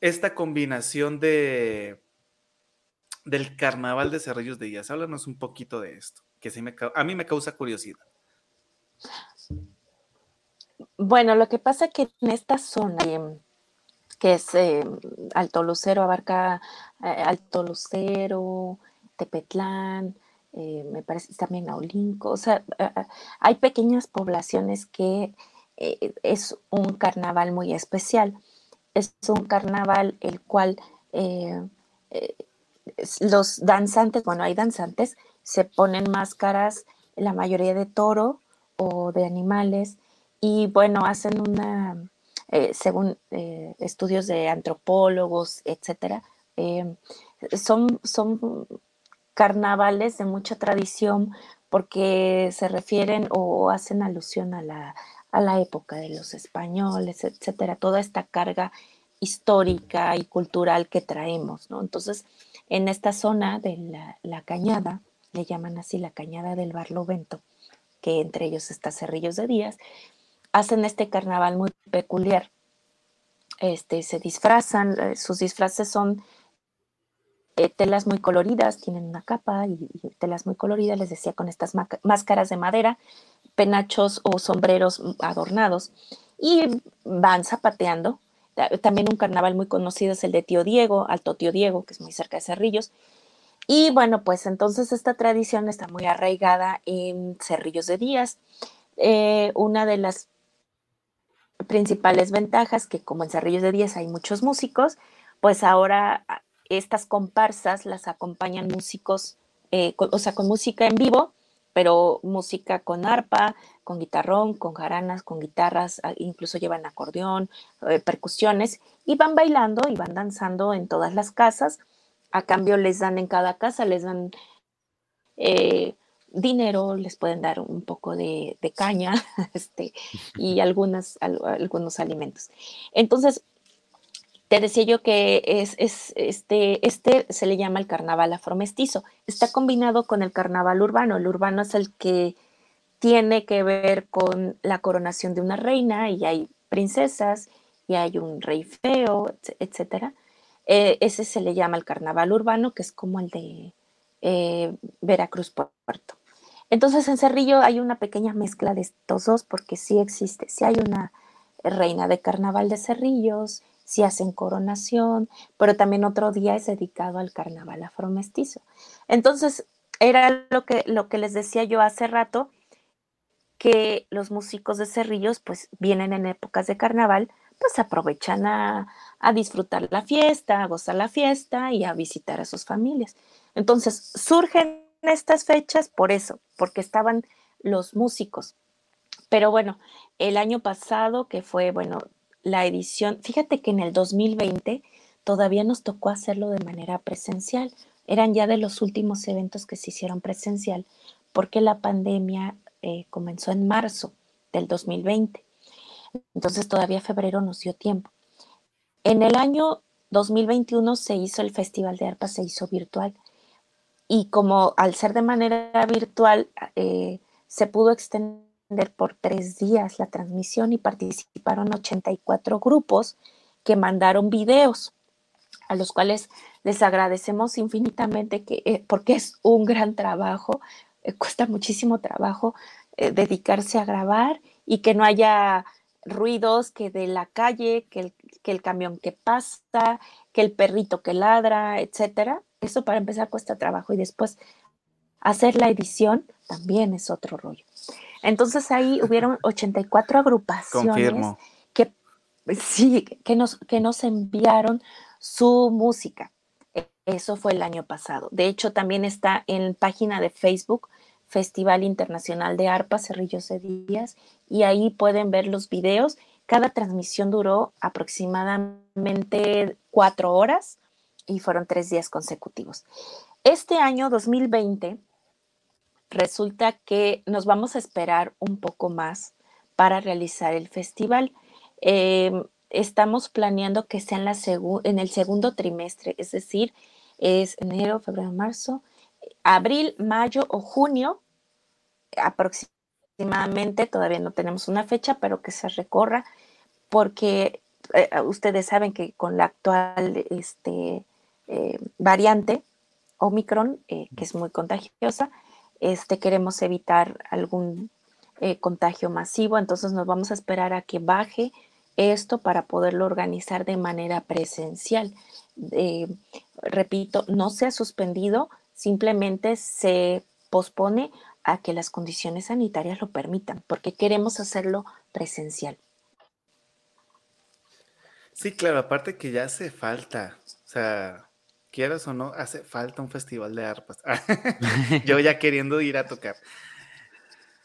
esta combinación de del carnaval de Cerrillos de Díaz. Háblanos un poquito de esto, que sí me, a mí me causa curiosidad. Bueno, lo que pasa que en esta zona, em, que es eh, Alto Lucero, abarca eh, Alto Lucero, Tepetlán, eh, me parece también Aulinco, o sea, hay pequeñas poblaciones que eh, es un carnaval muy especial. Es un carnaval el cual eh, los danzantes, bueno, hay danzantes, se ponen máscaras, la mayoría de toro o de animales, y bueno, hacen una, según estudios de antropólogos, etcétera, son, son carnavales de mucha tradición porque se refieren o hacen alusión a la, a la época de los españoles, etcétera, toda esta carga histórica y cultural que traemos, ¿no? Entonces, en esta zona de la, cañada, le llaman así la cañada del Barlovento, que entre ellos está Cerrillos de Díaz, hacen este carnaval muy peculiar. Este, se disfrazan, eh, sus disfraces son eh, telas muy coloridas, tienen una capa y, telas muy coloridas, les decía, con estas máscaras de madera, penachos o sombreros adornados y van zapateando. También un carnaval muy conocido es el de Tío Diego, Alto Tío Diego, que es muy cerca de Cerrillos. Y bueno, pues entonces esta tradición está muy arraigada en Cerrillos de Díaz. Eh, una de las principales ventajas, que como en Cerrillos de Díaz hay muchos músicos, pues ahora estas comparsas las acompañan músicos, eh, o sea, con música en vivo, pero música con arpa, con guitarrón, con jaranas, con guitarras, incluso llevan acordeón, eh, percusiones, y van bailando y van danzando en todas las casas. A cambio les dan en cada casa, les dan eh, dinero, les pueden dar un poco de, caña este, y algunos alimentos. Entonces, te decía yo que es, este, este se le llama el carnaval afromestizo. Está combinado con el carnaval urbano. El urbano es el que tiene que ver con la coronación de una reina y hay princesas y hay un rey feo, etcétera. Eh, ese se le llama el carnaval urbano, que es como el de eh, Veracruz Puerto. Entonces en Cerrillo hay una pequeña mezcla de estos dos porque sí existe, sí hay una reina de carnaval de Cerrillos, si hacen coronación, pero también otro día es dedicado al carnaval afromestizo. Entonces, era lo que, lo que les decía yo hace rato, que los músicos de Cerrillos pues vienen en épocas de carnaval, pues aprovechan a, a disfrutar la fiesta, a gozar la fiesta y a visitar a sus familias. Entonces, surgen estas fechas por eso, porque estaban los músicos. Pero bueno, el año pasado, que fue, bueno, la edición, fíjate que en el 2020 todavía nos tocó hacerlo de manera presencial. Eran ya de los últimos eventos que se hicieron presencial porque la pandemia eh, comenzó en marzo del 2020. Entonces todavía febrero nos dio tiempo. En el año 2021 se hizo el Festival de Arpa, se hizo virtual. Y como al ser de manera virtual, eh, se pudo extender por tres días la transmisión y participaron 84 grupos que mandaron videos, a los cuales les agradecemos infinitamente que, eh, porque es un gran trabajo, eh, cuesta muchísimo trabajo dedicarse a grabar y que no haya ruidos que de la calle, que el, que el camión que pasa, que el perrito que ladra, etcétera. Eso para empezar cuesta trabajo y después hacer la edición también es otro rollo. Entonces ahí hubieron 84 agrupaciones que sí, que nos, que nos enviaron su música. Eso fue el año pasado. De hecho, también está en página de Facebook Festival Internacional de Arpa Cerrillos de Díaz y ahí pueden ver los videos. Cada transmisión duró aproximadamente cuatro horas y fueron tres días consecutivos. Este año 2020 resulta que nos vamos a esperar un poco más para realizar el festival. Em, estamos planeando que sea en, la en el segundo trimestre, es decir, es enero, febrero, marzo, abril, mayo o junio aproximadamente, todavía no tenemos una fecha, pero que se recorra, porque eh, ustedes saben que con la actual este, eh, variante Omicron, eh, que es muy contagiosa, este, queremos evitar algún contagio masivo, entonces nos vamos a esperar a que baje esto para poderlo organizar de manera presencial. repito, no se ha suspendido, simplemente se pospone a que las condiciones sanitarias lo permitan, porque queremos hacerlo presencial. Sí, claro, aparte que ya hace falta, o sea, quieras o no, hace falta un festival de arpas. Yo ya queriendo ir a tocar.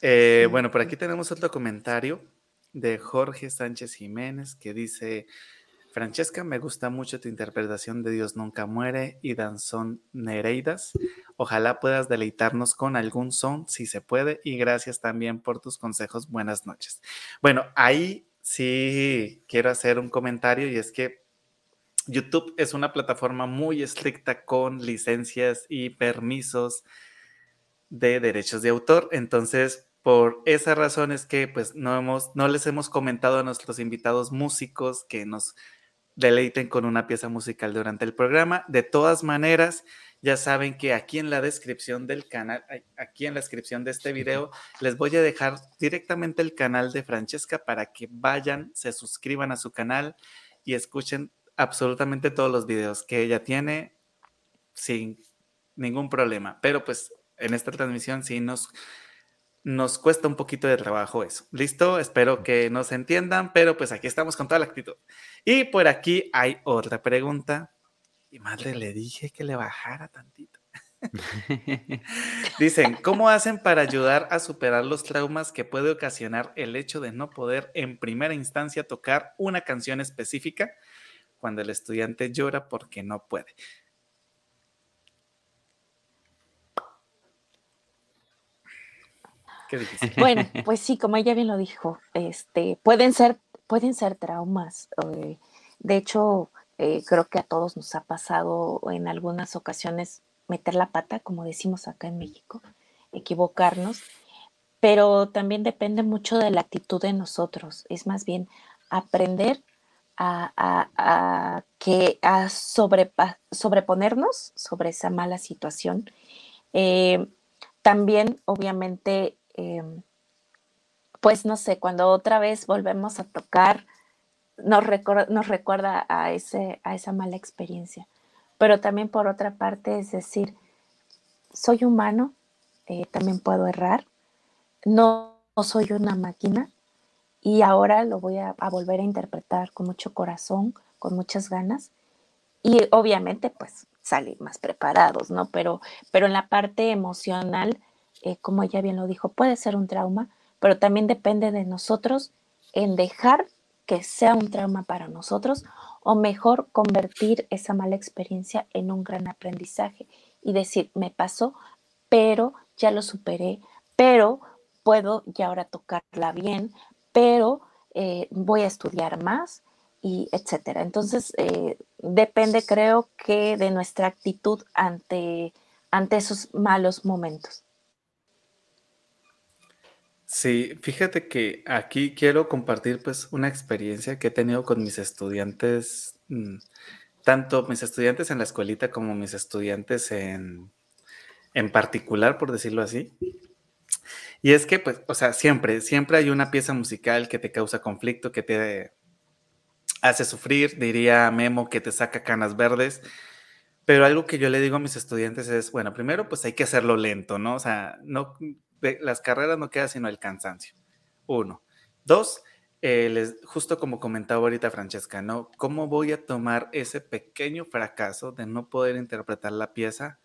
Eh, bueno, por aquí tenemos otro comentario de Jorge Sánchez Jiménez que dice, Francesca, me gusta mucho tu interpretación de Dios nunca muere y Danzón Nereidas. Ojalá puedas deleitarnos con algún son, si se puede, y gracias también por tus consejos. Buenas noches. Bueno, ahí sí quiero hacer un comentario y es que YouTube es una plataforma muy estricta con licencias y permisos de derechos de autor. Entonces, por esa razón es que pues no hemos no les hemos comentado a nuestros invitados músicos que nos deleiten con una pieza musical durante el programa. De todas maneras, ya saben que aquí en la descripción del canal, aquí en la descripción de este video, les voy a dejar directamente el canal de Francesca para que vayan, se suscriban a su canal y escuchen absolutamente todos los videos que ella tiene sin ningún problema. Pero pues en esta transmisión sí nos nos cuesta un poquito de trabajo eso. ¿Listo? Espero que nos entiendan, pero pues aquí estamos con toda la actitud. Y por aquí hay otra pregunta. Y madre, le dije que le bajara tantito. Dicen, ¿cómo hacen para ayudar a superar los traumas que puede ocasionar el hecho de no poder en primera instancia tocar una canción específica cuando el estudiante llora porque no puede? Bueno, pues sí, como ella bien lo dijo, este, pueden ser, pueden ser traumas. Eh, de hecho, eh, creo que a todos nos ha pasado en algunas ocasiones meter la pata, como decimos acá en México, equivocarnos, pero también depende mucho de la actitud de nosotros. Es más bien aprender a, que, a sobreponernos sobre esa mala situación. Eh, también, obviamente, Em, pues no sé, cuando otra vez volvemos a tocar, nos, nos recuerda a, ese, a esa mala experiencia. Pero también por otra parte es decir, soy humano, eh, también puedo errar, no, soy una máquina y ahora lo voy a, volver a interpretar con mucho corazón, con muchas ganas y obviamente pues salir más preparados, ¿no? Pero, pero en la parte emocional eh, como ella bien lo dijo, puede ser un trauma, pero también depende de nosotros en dejar que sea un trauma para nosotros o mejor convertir esa mala experiencia en un gran aprendizaje y decir, me pasó, pero ya lo superé, pero puedo ya ahora tocarla bien, pero eh, voy a estudiar más y etcétera. Entonces, eh, depende, creo que, de nuestra actitud ante, ante esos malos momentos. Sí, fíjate que aquí quiero compartir pues una experiencia que he tenido con mis estudiantes, mm, tanto mis estudiantes en la escuelita como mis estudiantes en, en particular, por decirlo así. Y es que, pues, o sea, siempre, siempre hay una pieza musical que te causa conflicto, que te hace sufrir, diría Memo, que te saca canas verdes. Pero algo que yo le digo a mis estudiantes es, bueno, primero, pues hay que hacerlo lento, ¿no? O sea, no, las carreras no queda sino el cansancio. Uno. Dos, eh, justo como comentaba ahorita Francesca, ¿no? ¿Cómo voy a tomar ese pequeño fracaso de no poder interpretar la pieza?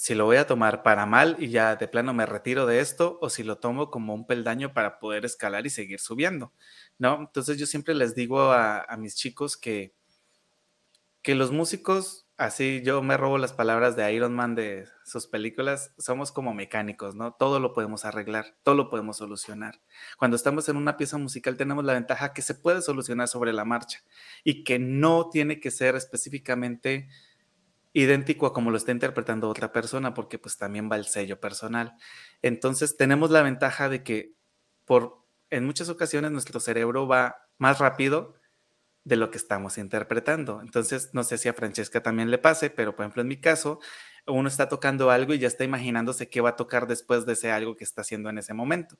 Si lo voy a tomar para mal y ya de plano me retiro de esto, o si lo tomo como un peldaño para poder escalar y seguir subiendo, ¿no? Entonces yo siempre les digo a, mis chicos que, que los músicos así yo me robo las palabras de Iron Man de sus películas, somos como mecánicos, ¿no? Todo lo podemos arreglar, todo lo podemos solucionar. Cuando estamos en una pieza musical tenemos la ventaja que se puede solucionar sobre la marcha y que no tiene que ser específicamente idéntico a como lo está interpretando otra persona, porque pues también va el sello personal. Entonces tenemos la ventaja de que por en muchas ocasiones nuestro cerebro va más rápido de lo que estamos interpretando. Entonces, no sé si a Francesca también le pase, pero por ejemplo, en mi caso, uno está tocando algo y ya está imaginándose qué va a tocar después de ese algo que está haciendo en ese momento.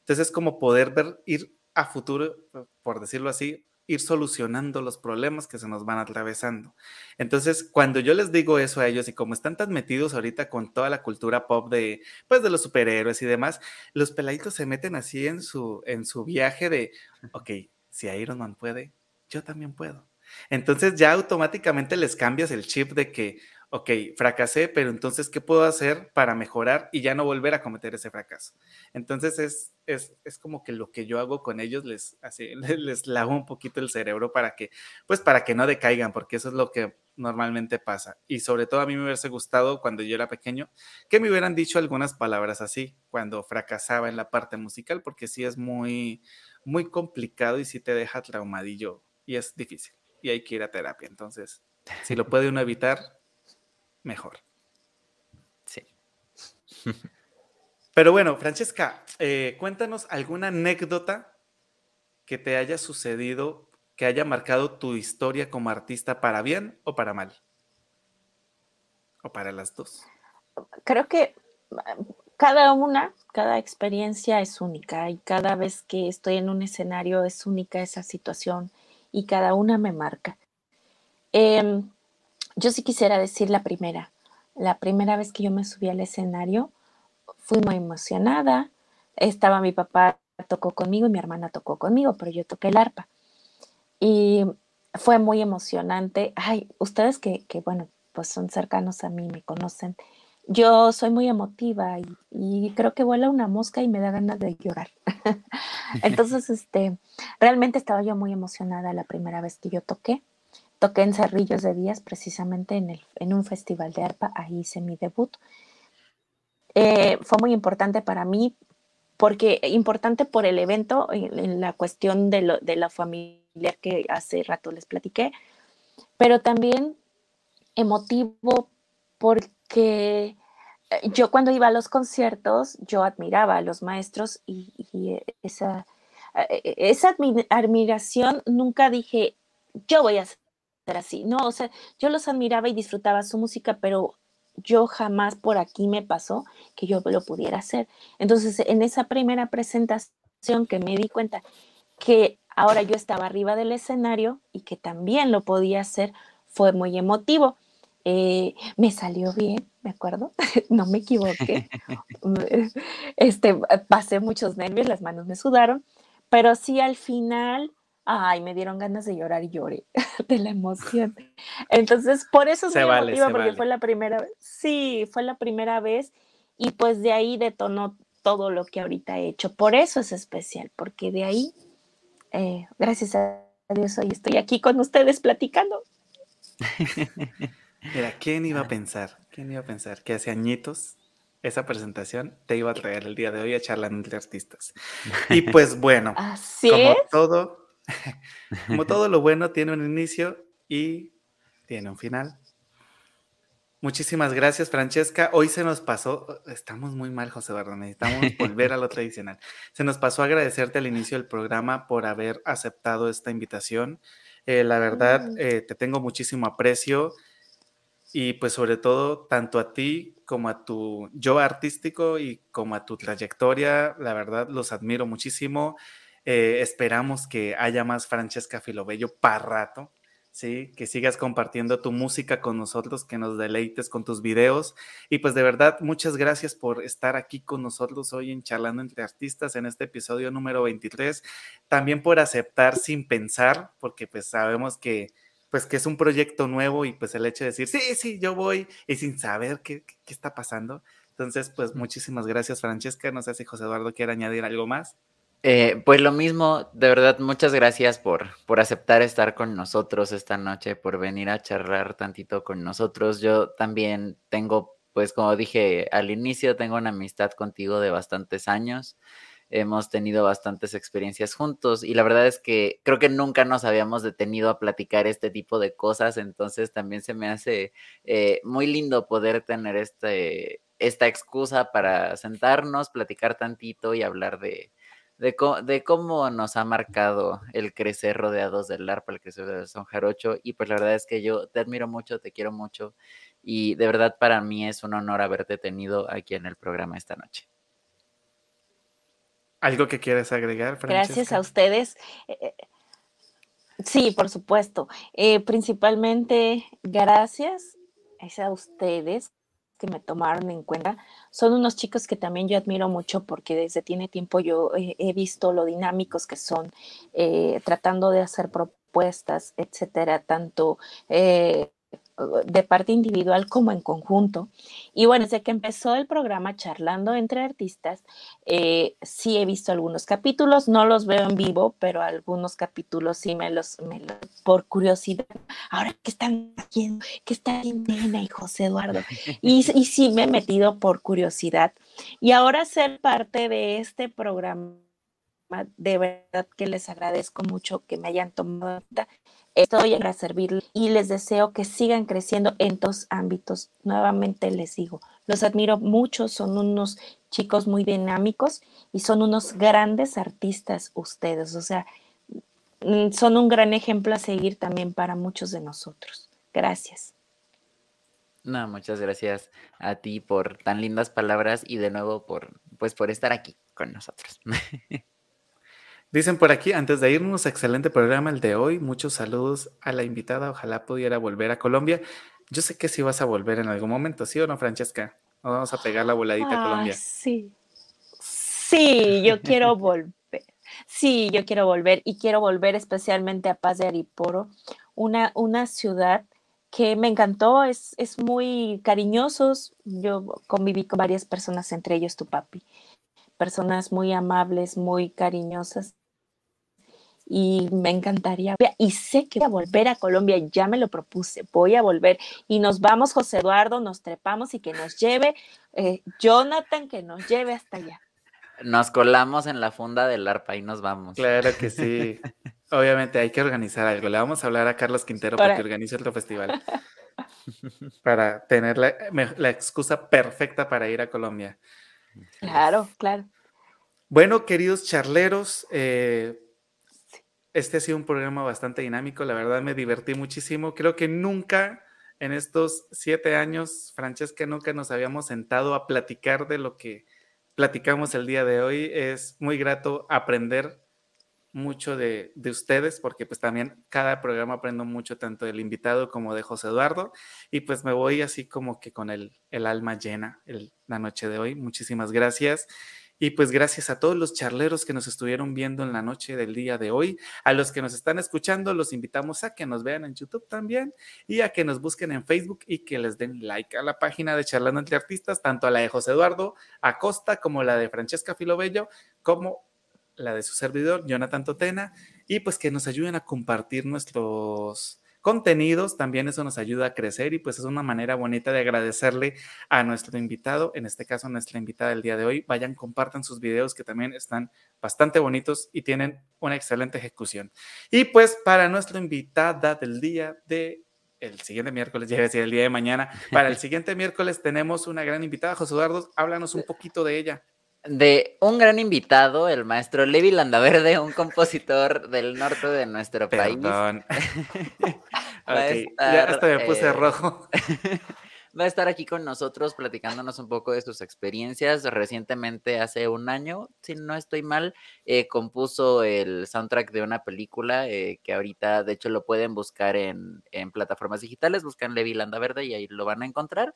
Entonces, es como poder ver, ir a futuro, por decirlo así, ir solucionando los problemas que se nos van atravesando. Entonces, cuando yo les digo eso a ellos y como están tan metidos ahorita con toda la cultura pop de, pues, de los superhéroes y demás, los peladitos se meten así en su, en su viaje de, ok, si Iron Man puede, yo también puedo. Entonces ya automáticamente les cambias el chip de que, ok, fracasé, pero entonces, ¿qué puedo hacer para mejorar y ya no volver a cometer ese fracaso? Entonces es, es, es como que lo que yo hago con ellos, les, así, les, lavo un poquito el cerebro para que, pues para que no decaigan, porque eso es lo que normalmente pasa. Y sobre todo a mí me hubiese gustado cuando yo era pequeño que me hubieran dicho algunas palabras así cuando fracasaba en la parte musical, porque sí es muy, muy complicado y sí te deja traumadillo y es difícil y hay que ir a terapia. Entonces, si lo puede uno evitar, mejor. Sí. Pero bueno, Francesca, eh, cuéntanos alguna anécdota que te haya sucedido, que haya marcado tu historia como artista para bien o para mal. O para las dos. Creo que cada una, cada experiencia es única y cada vez que estoy en un escenario es única esa situación y cada una me marca. Em, yo sí quisiera decir la primera. La primera vez que yo me subí al escenario, fui muy emocionada. Estaba mi papá, tocó conmigo y mi hermana tocó conmigo, pero yo toqué el arpa. Y fue muy emocionante. Ay, ustedes que, que bueno, pues son cercanos a mí, me conocen. Yo soy muy emotiva y, y, creo que vuela una mosca y me da ganas de llorar. Entonces, este, realmente estaba yo muy emocionada la primera vez que yo toqué. Toqué en Cerrillos de Díaz, precisamente en, un festival de arpa, ahí hice mi debut. Eh, fue muy importante para mí, porque importante por el evento, en, la cuestión de, la familia que hace rato les platiqué, pero también emotivo porque eh, yo cuando iba a los conciertos, yo admiraba a los maestros y, esa, eh, esa admiración nunca dije, yo voy a ser así, no, o sea, yo los admiraba y disfrutaba su música, pero yo jamás por aquí me pasó que yo lo pudiera hacer. Entonces, en esa primera presentación que me di cuenta que ahora yo estaba arriba del escenario y que también lo podía hacer, fue muy emotivo. Eh, me salió bien, me acuerdo, no me equivoqué. este, pasé muchos nervios, las manos me sudaron, pero sí al final, ay, me dieron ganas de llorar y lloré de la emoción. Entonces, por eso se vale, porque fue la primera vez. Sí, fue la primera vez y pues de ahí detonó todo lo que ahorita he hecho. Por eso es especial, porque de ahí eh, gracias a Dios hoy estoy aquí con ustedes platicando. Mira, ¿quién iba a pensar? ¿Quién iba a pensar que hace añitos esa presentación te iba a traer el día de hoy a charlar entre artistas? Y pues bueno, como todo, como todo lo bueno tiene un inicio y tiene un final. Muchísimas gracias, Francesca. Hoy se nos pasó, estamos muy mal, José Eduardo, necesitamos volver a lo tradicional. Se nos pasó agradecerte al inicio del programa por haber aceptado esta invitación. Eh, la verdad, mm. eh, te tengo muchísimo aprecio y pues sobre todo tanto a ti como a tu yo artístico y como a tu trayectoria, la verdad los admiro muchísimo. Eh, esperamos que haya más Francesca Filobello para rato. ¿sí? Que sigas compartiendo tu música con nosotros, que nos deleites con tus videos. Y pues de verdad, muchas gracias por estar aquí con nosotros hoy en Charlando entre Artistas en este episodio número 23. También por aceptar sin pensar, porque pues sabemos que pues que es un proyecto nuevo y pues el hecho de decir, sí, sí, yo voy y sin saber qué, qué está pasando. Entonces, pues muchísimas gracias, Francesca. No sé si José Eduardo quiere añadir algo más. Eh, pues lo mismo, de verdad, muchas gracias por, por aceptar estar con nosotros esta noche, por venir a charlar tantito con nosotros. Yo también tengo, pues como dije al inicio, tengo una amistad contigo de bastantes años. Hemos tenido bastantes experiencias juntos y la verdad es que creo que nunca nos habíamos detenido a platicar este tipo de cosas, entonces también se me hace eh, muy lindo poder tener este, esta excusa para sentarnos, platicar tantito y hablar de, de, cómo nos ha marcado el crecer rodeados del ARPA, el crecer del son jarocho. Y pues la verdad es que yo te admiro mucho, te quiero mucho. Y de verdad para mí es un honor haberte tenido aquí en el programa esta noche. ¿Algo que quieres agregar, Francesca? Gracias a ustedes. Eh, eh, sí, por supuesto. Eh, principalmente gracias a ustedes que me tomaron en cuenta. Son unos chicos que también yo admiro mucho porque desde tiene tiempo yo he visto lo dinámicos que son eh, tratando de hacer propuestas, etcétera, tanto eh, de parte individual como en conjunto. Y bueno, desde que empezó el programa Charlando entre Artistas, eh, sí he visto algunos capítulos, no los veo en vivo, pero algunos capítulos sí me los, por curiosidad, ahora qué están haciendo, qué está haciendo y José Eduardo. Y sí me he metido por curiosidad. Y ahora ser parte de este programa de verdad que les agradezco mucho que me hayan tomado Estoy para servir y les deseo que sigan creciendo en todos ámbitos. Nuevamente les digo, los admiro mucho, son unos chicos muy dinámicos y son unos grandes artistas ustedes. O sea, mm, son un gran ejemplo a seguir también para muchos de nosotros. Gracias. No, muchas gracias a ti por tan lindas palabras y de nuevo por pues por estar aquí con nosotros. Dicen por aquí, antes de irnos, excelente programa el de hoy. Muchos saludos a la invitada. Ojalá pudiera volver a Colombia. Yo sé que sí vas a volver en algún momento, ¿sí o no, Francesca? vamos a pegar la voladita a Colombia. Sí. Sí, yo quiero volver. Sí, yo quiero volver y quiero volver especialmente a Paz de Ariporo, una, una ciudad que me encantó, es, es muy cariñosos. Yo conviví con varias personas, entre ellos tu papi personas muy amables, muy cariñosas y me encantaría. Y sé que voy a volver a Colombia, ya me lo propuse, voy a volver. Y nos vamos, José Eduardo, nos trepamos y que nos lleve, eh, Jonathan, que nos lleve hasta allá. Nos colamos en la funda del arpa y nos vamos. Claro que sí. Obviamente hay que organizar algo. Le vamos a hablar a Carlos Quintero para, que organice otro festival. para tener la, la excusa perfecta para ir a Colombia. Claro, claro. Bueno, queridos charleros, eh, este ha sido un programa bastante dinámico, la verdad me divertí muchísimo. Creo que nunca en estos siete años, Francesca, nunca nos habíamos sentado a platicar de lo que platicamos el día de hoy. Es muy grato aprender mucho de, ustedes, porque pues también cada programa aprendo mucho, tanto del invitado como de José Eduardo, y pues me voy así como que con el, el alma llena la noche de hoy. Muchísimas gracias. Y pues gracias a todos los charleros que nos estuvieron viendo en la noche del día de hoy. A los que nos están escuchando, los invitamos a que nos vean en YouTube también y a que nos busquen en Facebook y que les den like a la página de Charlando entre Artistas, tanto a la de José Eduardo Acosta como la de Francesca Filobello, como la de su servidor, Jonathan Totena, y pues que nos ayuden a compartir nuestros contenidos, también eso nos ayuda a crecer y pues es una manera bonita de agradecerle a nuestro invitado, en este caso nuestra invitada del día de hoy. Vayan, compartan sus videos que también están bastante bonitos y tienen una excelente ejecución. Y pues para nuestra invitada del día de el siguiente miércoles, ya decir el día de mañana, para el siguiente miércoles tenemos una gran invitada, José Eduardo, háblanos un poquito de ella de un gran invitado, el maestro Levi Landaverde, un compositor del norte de nuestro Perdón. país. ya hasta me puse eh, rojo. va a estar aquí con nosotros platicándonos un poco de sus experiencias. Recientemente, hace un año, si no estoy mal, eh, compuso el soundtrack de una película eh, que ahorita, de hecho, lo pueden buscar en, en plataformas digitales. Buscan Levi Landaverde y ahí lo van a encontrar.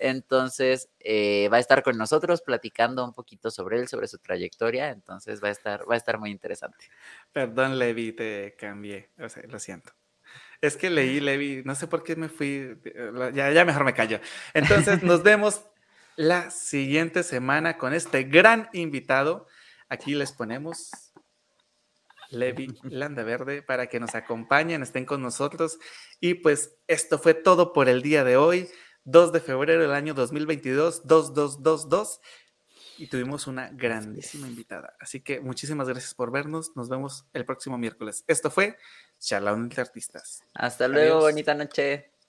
Entonces, eh, va a estar con nosotros platicando un poquito sobre él, sobre su trayectoria. Entonces, va a estar, va a estar muy interesante. Perdón, Levi, te cambié. O sea, lo siento. Es que leí Levi, no sé por qué me fui, ya, ya mejor me callo. Entonces, nos vemos la siguiente semana con este gran invitado. Aquí les ponemos Levi Landaverde para que nos acompañen, estén con nosotros. Y pues esto fue todo por el día de hoy. 2 de febrero del año 2022, 2222. Y tuvimos una grandísima invitada. Así que muchísimas gracias por vernos. Nos vemos el próximo miércoles. Esto fue Charla entre Artistas. Hasta luego, bonita noche.